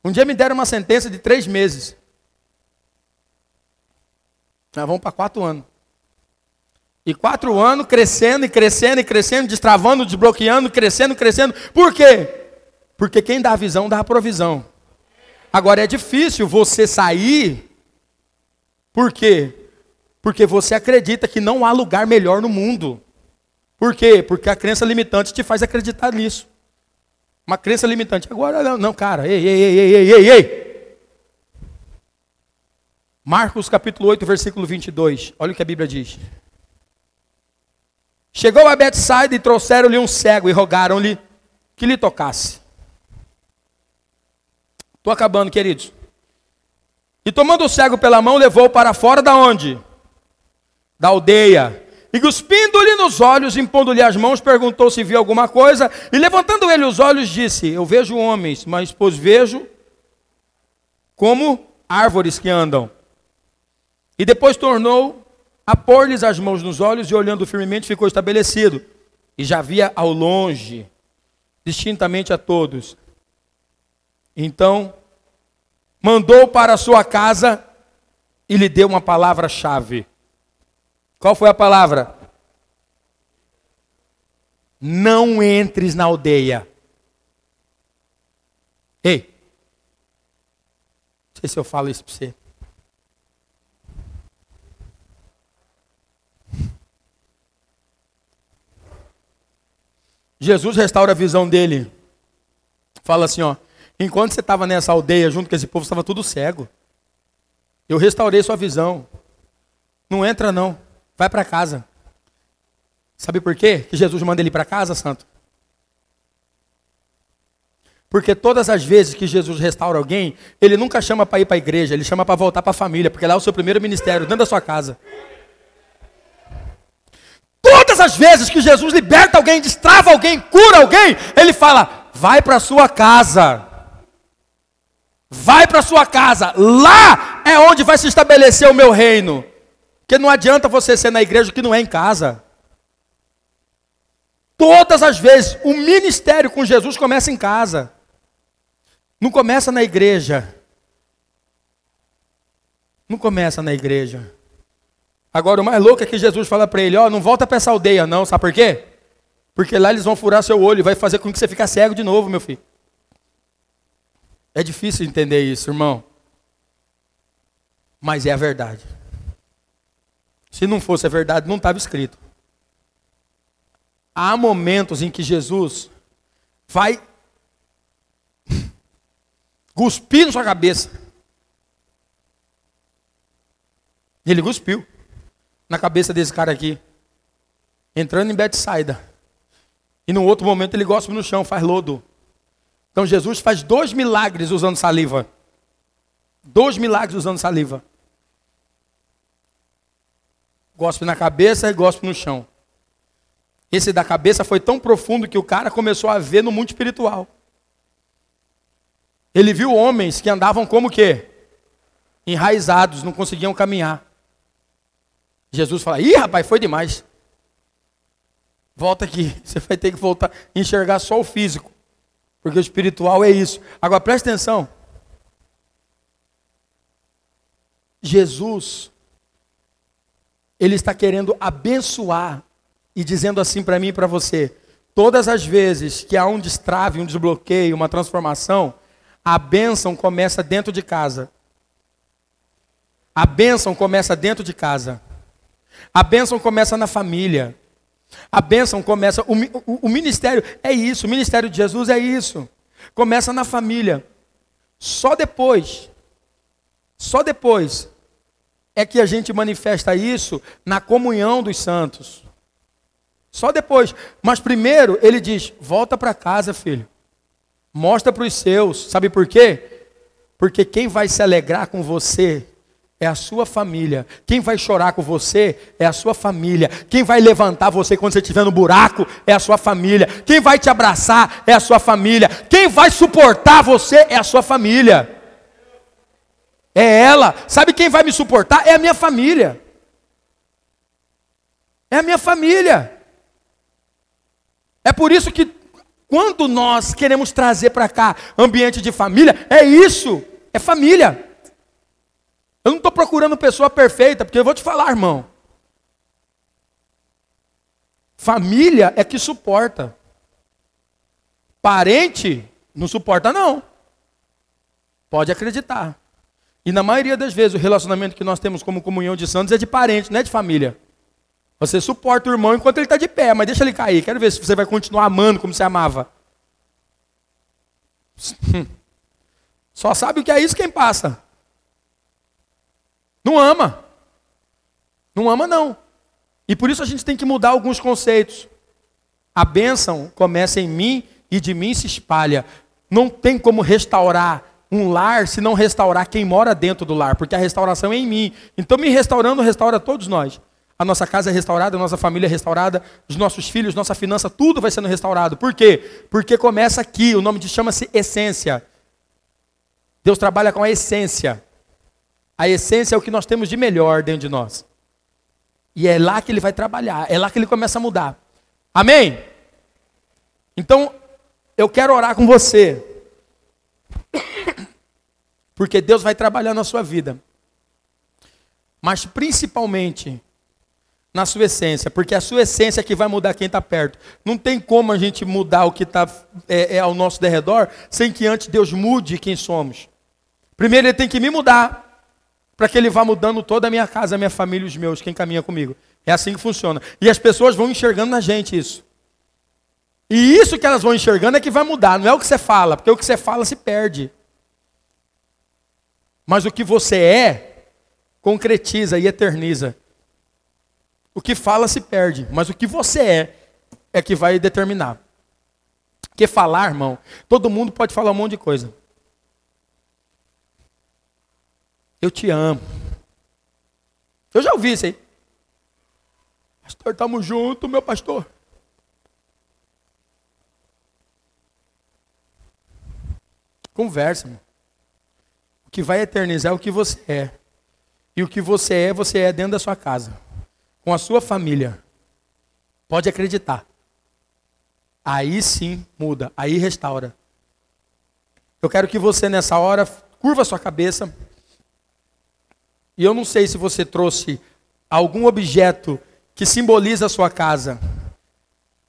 Um dia me deram uma sentença de três meses. Nós vamos para quatro anos. E quatro anos crescendo e crescendo e crescendo, destravando, desbloqueando, crescendo, crescendo. Por quê? Porque quem dá a visão dá a provisão. Agora é difícil você sair. Por quê? Porque você acredita que não há lugar melhor no mundo. Por quê? Porque a crença limitante te faz acreditar nisso. Uma crença limitante. Agora não, não cara. Ei, ei, ei, ei, ei, ei. Marcos capítulo 8, versículo 22. Olha o que a Bíblia diz. Chegou a Betsaida e trouxeram-lhe um cego e rogaram-lhe que lhe tocasse. Estou acabando, queridos. E tomando o cego pela mão, levou para fora da onde? Da aldeia. E cuspindo-lhe nos olhos, impondo-lhe as mãos, perguntou se viu alguma coisa. E levantando ele os olhos, disse: Eu vejo homens, mas pois vejo como árvores que andam. E depois tornou a pôr-lhes as mãos nos olhos e, olhando firmemente, ficou estabelecido. E já via ao longe, distintamente a todos. Então, mandou para a sua casa e lhe deu uma palavra-chave. Qual foi a palavra? Não entres na aldeia. Ei, não sei se eu falo isso para você. Jesus restaura a visão dele. Fala assim, ó. Enquanto você estava nessa aldeia junto com esse povo, estava tudo cego. Eu restaurei sua visão. Não entra não. Vai para casa. Sabe por quê que Jesus manda ele para casa, santo? Porque todas as vezes que Jesus restaura alguém, ele nunca chama para ir para a igreja, ele chama para voltar para a família, porque lá é o seu primeiro ministério, dentro da sua casa. Todas as vezes que Jesus liberta alguém, destrava alguém, cura alguém, ele fala: vai para sua casa. Vai para sua casa. Lá é onde vai se estabelecer o meu reino. Porque não adianta você ser na igreja que não é em casa. Todas as vezes, o ministério com Jesus começa em casa. Não começa na igreja. Não começa na igreja. Agora, o mais louco é que Jesus fala para ele: Ó, oh, não volta para essa aldeia, não. Sabe por quê? Porque lá eles vão furar seu olho e vai fazer com que você fique cego de novo, meu filho. É difícil entender isso, irmão. Mas é a verdade. Se não fosse a verdade, não estava escrito. Há momentos em que Jesus vai cuspir na sua cabeça. Ele cuspiu na cabeça desse cara aqui, entrando em Betsaida. E no outro momento ele gosta no chão, faz lodo. Então Jesus faz dois milagres usando saliva. Dois milagres usando saliva. Gospe na cabeça e gospe no chão. Esse da cabeça foi tão profundo que o cara começou a ver no mundo espiritual. Ele viu homens que andavam como que? Enraizados, não conseguiam caminhar. Jesus fala: Ih, rapaz, foi demais. Volta aqui. Você vai ter que voltar enxergar só o físico. Porque o espiritual é isso. Agora preste atenção. Jesus, Ele está querendo abençoar e dizendo assim para mim e para você: todas as vezes que há um destrave, um desbloqueio, uma transformação, a bênção começa dentro de casa. A bênção começa dentro de casa. A bênção começa na família. A bênção começa. O, o, o, ministério é isso. O ministério de Jesus é isso. Começa na família. Só depois. Só depois é que a gente manifesta isso na comunhão dos santos. Só depois. Mas primeiro ele diz: volta para casa, filho. Mostra para os seus. Sabe por quê? Porque quem vai se alegrar com você é a sua família. Quem vai chorar com você é a sua família. Quem vai levantar você quando você estiver no buraco é a sua família. Quem vai te abraçar é a sua família. Quem vai suportar você é a sua família. É ela. Sabe quem vai me suportar? É a minha família. É a minha família. É por isso que quando nós queremos trazer para cá ambiente de família, é isso, é família. Eu não estou procurando pessoa perfeita, porque eu vou te falar, irmão. Família é que suporta. Parente não suporta, não. Pode acreditar. E na maioria das vezes, o relacionamento que nós temos como comunhão de santos é de parente, não é de família. Você suporta o irmão enquanto ele está de pé, mas deixa ele cair. Quero ver se você vai continuar amando como você amava. Só sabe o que é isso quem passa. Não ama. Não ama, não. E por isso a gente tem que mudar alguns conceitos. A bênção começa em mim e de mim se espalha. Não tem como restaurar um lar se não restaurar quem mora dentro do lar, porque a restauração é em mim. Então, me restaurando, restaura todos nós a nossa casa é restaurada, a nossa família é restaurada, os nossos filhos, nossa finança, tudo vai sendo restaurado. Por quê? Porque começa aqui, o nome de chama-se essência. Deus trabalha com a essência. A essência é o que nós temos de melhor dentro de nós. E é lá que ele vai trabalhar, é lá que ele começa a mudar. Amém? Então, eu quero orar com você. Porque Deus vai trabalhar na sua vida. Mas principalmente, na sua essência, porque é a sua essência é que vai mudar quem está perto. Não tem como a gente mudar o que está é, é, ao nosso derredor sem que antes Deus mude quem somos. Primeiro ele tem que me mudar, para que ele vá mudando toda a minha casa, a minha família, os meus, quem caminha comigo. É assim que funciona. E as pessoas vão enxergando na gente isso. E isso que elas vão enxergando é que vai mudar, não é o que você fala, porque o que você fala se perde. Mas o que você é, concretiza e eterniza. O que fala se perde, mas o que você é é que vai determinar. Porque falar, irmão, todo mundo pode falar um monte de coisa. Eu te amo. Eu já ouvi isso aí. Pastor, estamos juntos, meu pastor. Conversa, irmão. Que vai eternizar o que você é. E o que você é, você é dentro da sua casa com a sua família, pode acreditar. Aí sim muda, aí restaura. Eu quero que você nessa hora curva sua cabeça. E eu não sei se você trouxe algum objeto que simboliza a sua casa.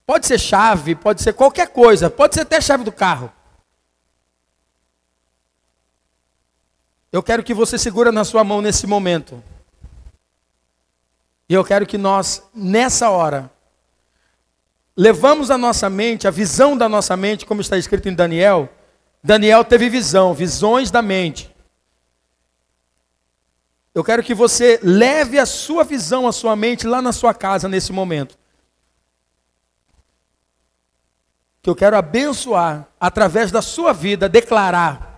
Pode ser chave, pode ser qualquer coisa, pode ser até chave do carro. Eu quero que você segura na sua mão nesse momento. E eu quero que nós, nessa hora, levamos a nossa mente, a visão da nossa mente, como está escrito em Daniel. Daniel teve visão, visões da mente. Eu quero que você leve a sua visão, a sua mente lá na sua casa nesse momento. Que eu quero abençoar, através da sua vida, declarar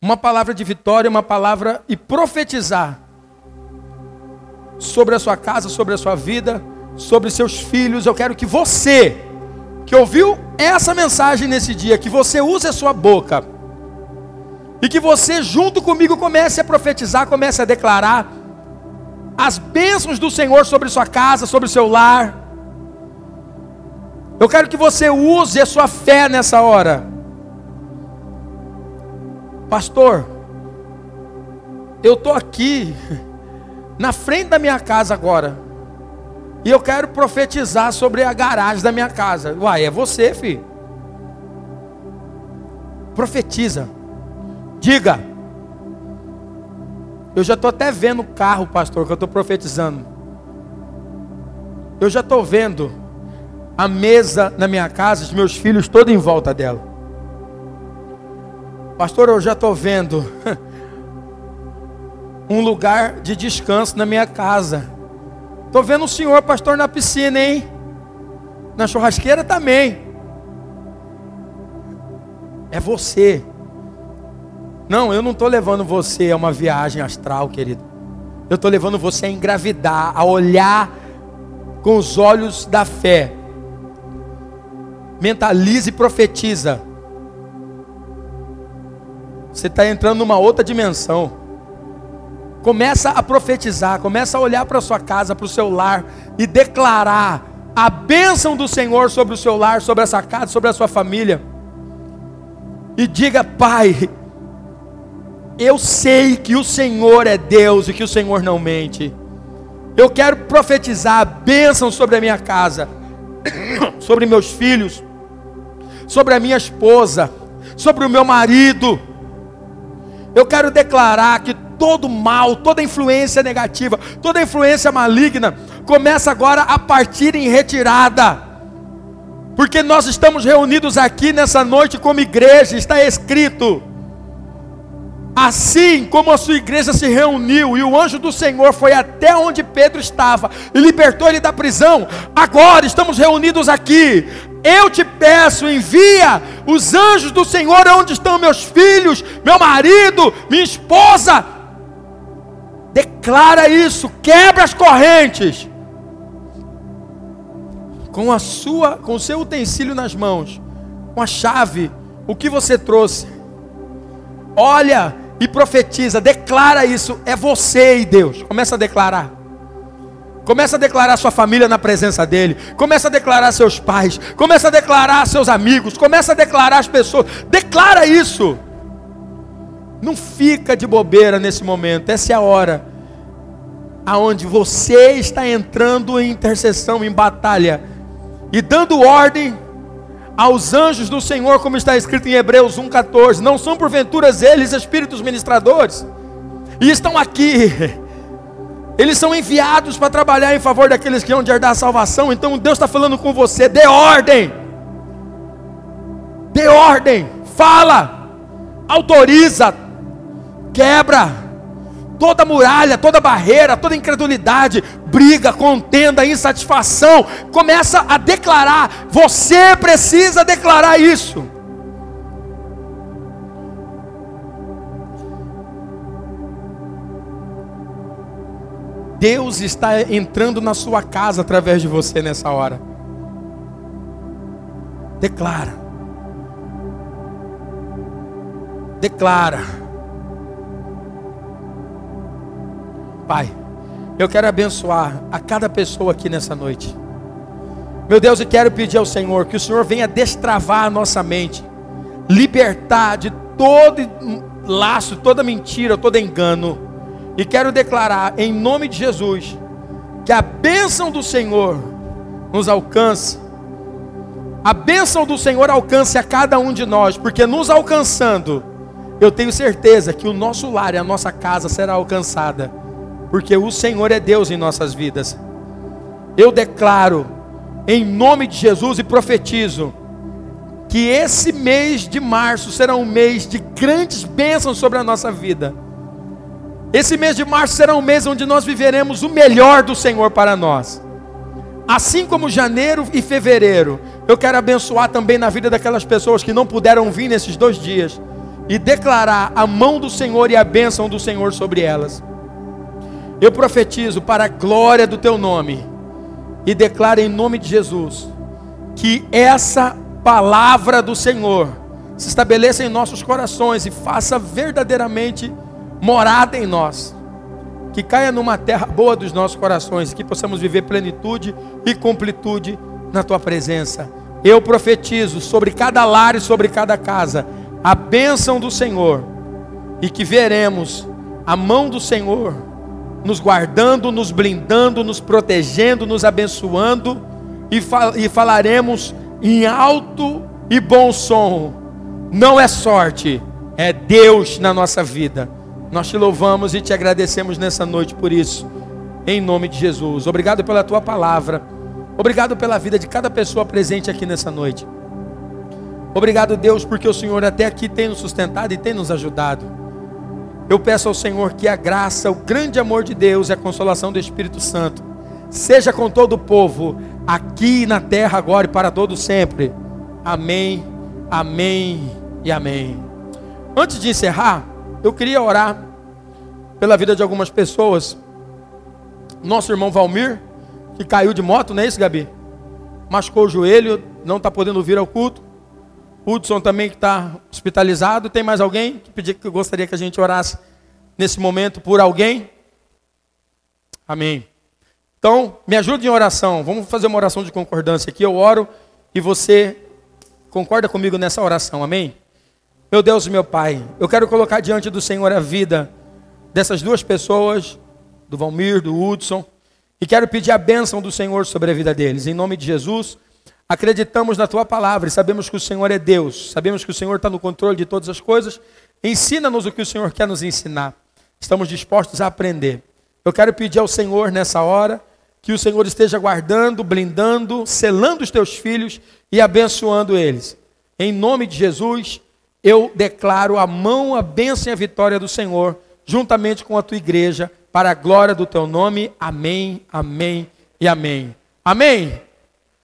uma palavra de vitória, uma palavra e profetizar sobre a sua casa, sobre a sua vida, sobre seus filhos. Eu quero que você, que ouviu essa mensagem nesse dia, que você use a sua boca e que você, junto comigo, comece a profetizar, comece a declarar as bênçãos do Senhor sobre sua casa, sobre seu lar. Eu quero que você use a sua fé nessa hora. Pastor, eu estou aqui, na frente da minha casa agora, e eu quero profetizar sobre a garagem da minha casa. Uai, é você, filho. Profetiza. Diga. Eu já estou até vendo o carro, pastor, que eu estou profetizando. Eu já estou vendo a mesa na minha casa, os meus filhos todos em volta dela. Pastor, eu já estou vendo um lugar de descanso na minha casa. Estou vendo o senhor, pastor, na piscina, hein? Na churrasqueira também. É você. Não, eu não estou levando você a uma viagem astral, querido. Eu estou levando você a engravidar, a olhar com os olhos da fé. Mentalize e profetiza. Você está entrando numa outra dimensão. Começa a profetizar, começa a olhar para sua casa, para o seu lar e declarar a bênção do Senhor sobre o seu lar, sobre essa casa, sobre a sua família. E diga, Pai, eu sei que o Senhor é Deus e que o Senhor não mente. Eu quero profetizar a bênção sobre a minha casa, sobre meus filhos, sobre a minha esposa, sobre o meu marido. Eu quero declarar que todo mal, toda influência negativa, toda influência maligna começa agora a partir em retirada. Porque nós estamos reunidos aqui nessa noite como igreja, está escrito: Assim como a sua igreja se reuniu e o anjo do Senhor foi até onde Pedro estava e libertou ele da prisão, agora estamos reunidos aqui. Eu te peço, envia os anjos do Senhor onde estão meus filhos, meu marido, minha esposa. Declara isso, quebra as correntes. Com a sua, com o seu utensílio nas mãos, com a chave, o que você trouxe. Olha, e profetiza, declara isso, é você e Deus. Começa a declarar. Começa a declarar sua família na presença dele. Começa a declarar seus pais. Começa a declarar seus amigos. Começa a declarar as pessoas. Declara isso. Não fica de bobeira nesse momento. Essa é a hora aonde você está entrando em intercessão, em batalha e dando ordem aos anjos do Senhor, como está escrito em Hebreus 1,14. Não são porventura eles espíritos ministradores? E estão aqui. Eles são enviados para trabalhar em favor daqueles que vão de herdar a salvação. Então Deus está falando com você. Dê ordem. Dê ordem. Fala. Autoriza. Quebra toda muralha, toda barreira, toda incredulidade, briga, contenda, insatisfação, começa a declarar. Você precisa declarar isso. Deus está entrando na sua casa através de você nessa hora. Declara. Declara. Pai, eu quero abençoar a cada pessoa aqui nessa noite. Meu Deus, eu quero pedir ao Senhor que o Senhor venha destravar a nossa mente, libertar de todo laço, toda mentira, todo engano. E quero declarar em nome de Jesus que a bênção do Senhor nos alcance. A bênção do Senhor alcance a cada um de nós, porque nos alcançando, eu tenho certeza que o nosso lar e a nossa casa será alcançada porque o Senhor é Deus em nossas vidas. Eu declaro, em nome de Jesus, e profetizo, que esse mês de março será um mês de grandes bênçãos sobre a nossa vida. Esse mês de março será um mês onde nós viveremos o melhor do Senhor para nós. Assim como janeiro e fevereiro, eu quero abençoar também na vida daquelas pessoas que não puderam vir nesses dois dias e declarar a mão do Senhor e a bênção do Senhor sobre elas. Eu profetizo para a glória do teu nome e declaro em nome de Jesus que essa palavra do Senhor se estabeleça em nossos corações e faça verdadeiramente morada em nós. Que caia numa terra boa dos nossos corações, que possamos viver plenitude e completude na tua presença. Eu profetizo sobre cada lar e sobre cada casa a bênção do Senhor e que veremos a mão do Senhor nos guardando, nos blindando, nos protegendo, nos abençoando e, fal e falaremos em alto e bom som. Não é sorte, é Deus na nossa vida. Nós te louvamos e te agradecemos nessa noite por isso. Em nome de Jesus. Obrigado pela tua palavra. Obrigado pela vida de cada pessoa presente aqui nessa noite. Obrigado, Deus, porque o Senhor até aqui tem nos sustentado e tem nos ajudado. Eu peço ao Senhor que a graça, o grande amor de Deus e a consolação do Espírito Santo seja com todo o povo, aqui na terra agora e para todo sempre. Amém, amém e amém. Antes de encerrar, eu queria orar pela vida de algumas pessoas. Nosso irmão Valmir, que caiu de moto, não é isso, Gabi? Machucou o joelho, não está podendo vir ao culto. Hudson também que está hospitalizado. Tem mais alguém que pedir que gostaria que a gente orasse nesse momento por alguém? Amém. Então, me ajude em oração. Vamos fazer uma oração de concordância aqui. Eu oro e você concorda comigo nessa oração. Amém? Meu Deus e meu Pai, eu quero colocar diante do Senhor a vida dessas duas pessoas, do Valmir, do Hudson, e quero pedir a bênção do Senhor sobre a vida deles. Em nome de Jesus. Acreditamos na tua palavra e sabemos que o Senhor é Deus, sabemos que o Senhor está no controle de todas as coisas. Ensina-nos o que o Senhor quer nos ensinar. Estamos dispostos a aprender. Eu quero pedir ao Senhor nessa hora que o Senhor esteja guardando, blindando, selando os teus filhos e abençoando eles. Em nome de Jesus, eu declaro a mão, a bênção e a vitória do Senhor, juntamente com a tua igreja, para a glória do teu nome. Amém, amém e amém. Amém.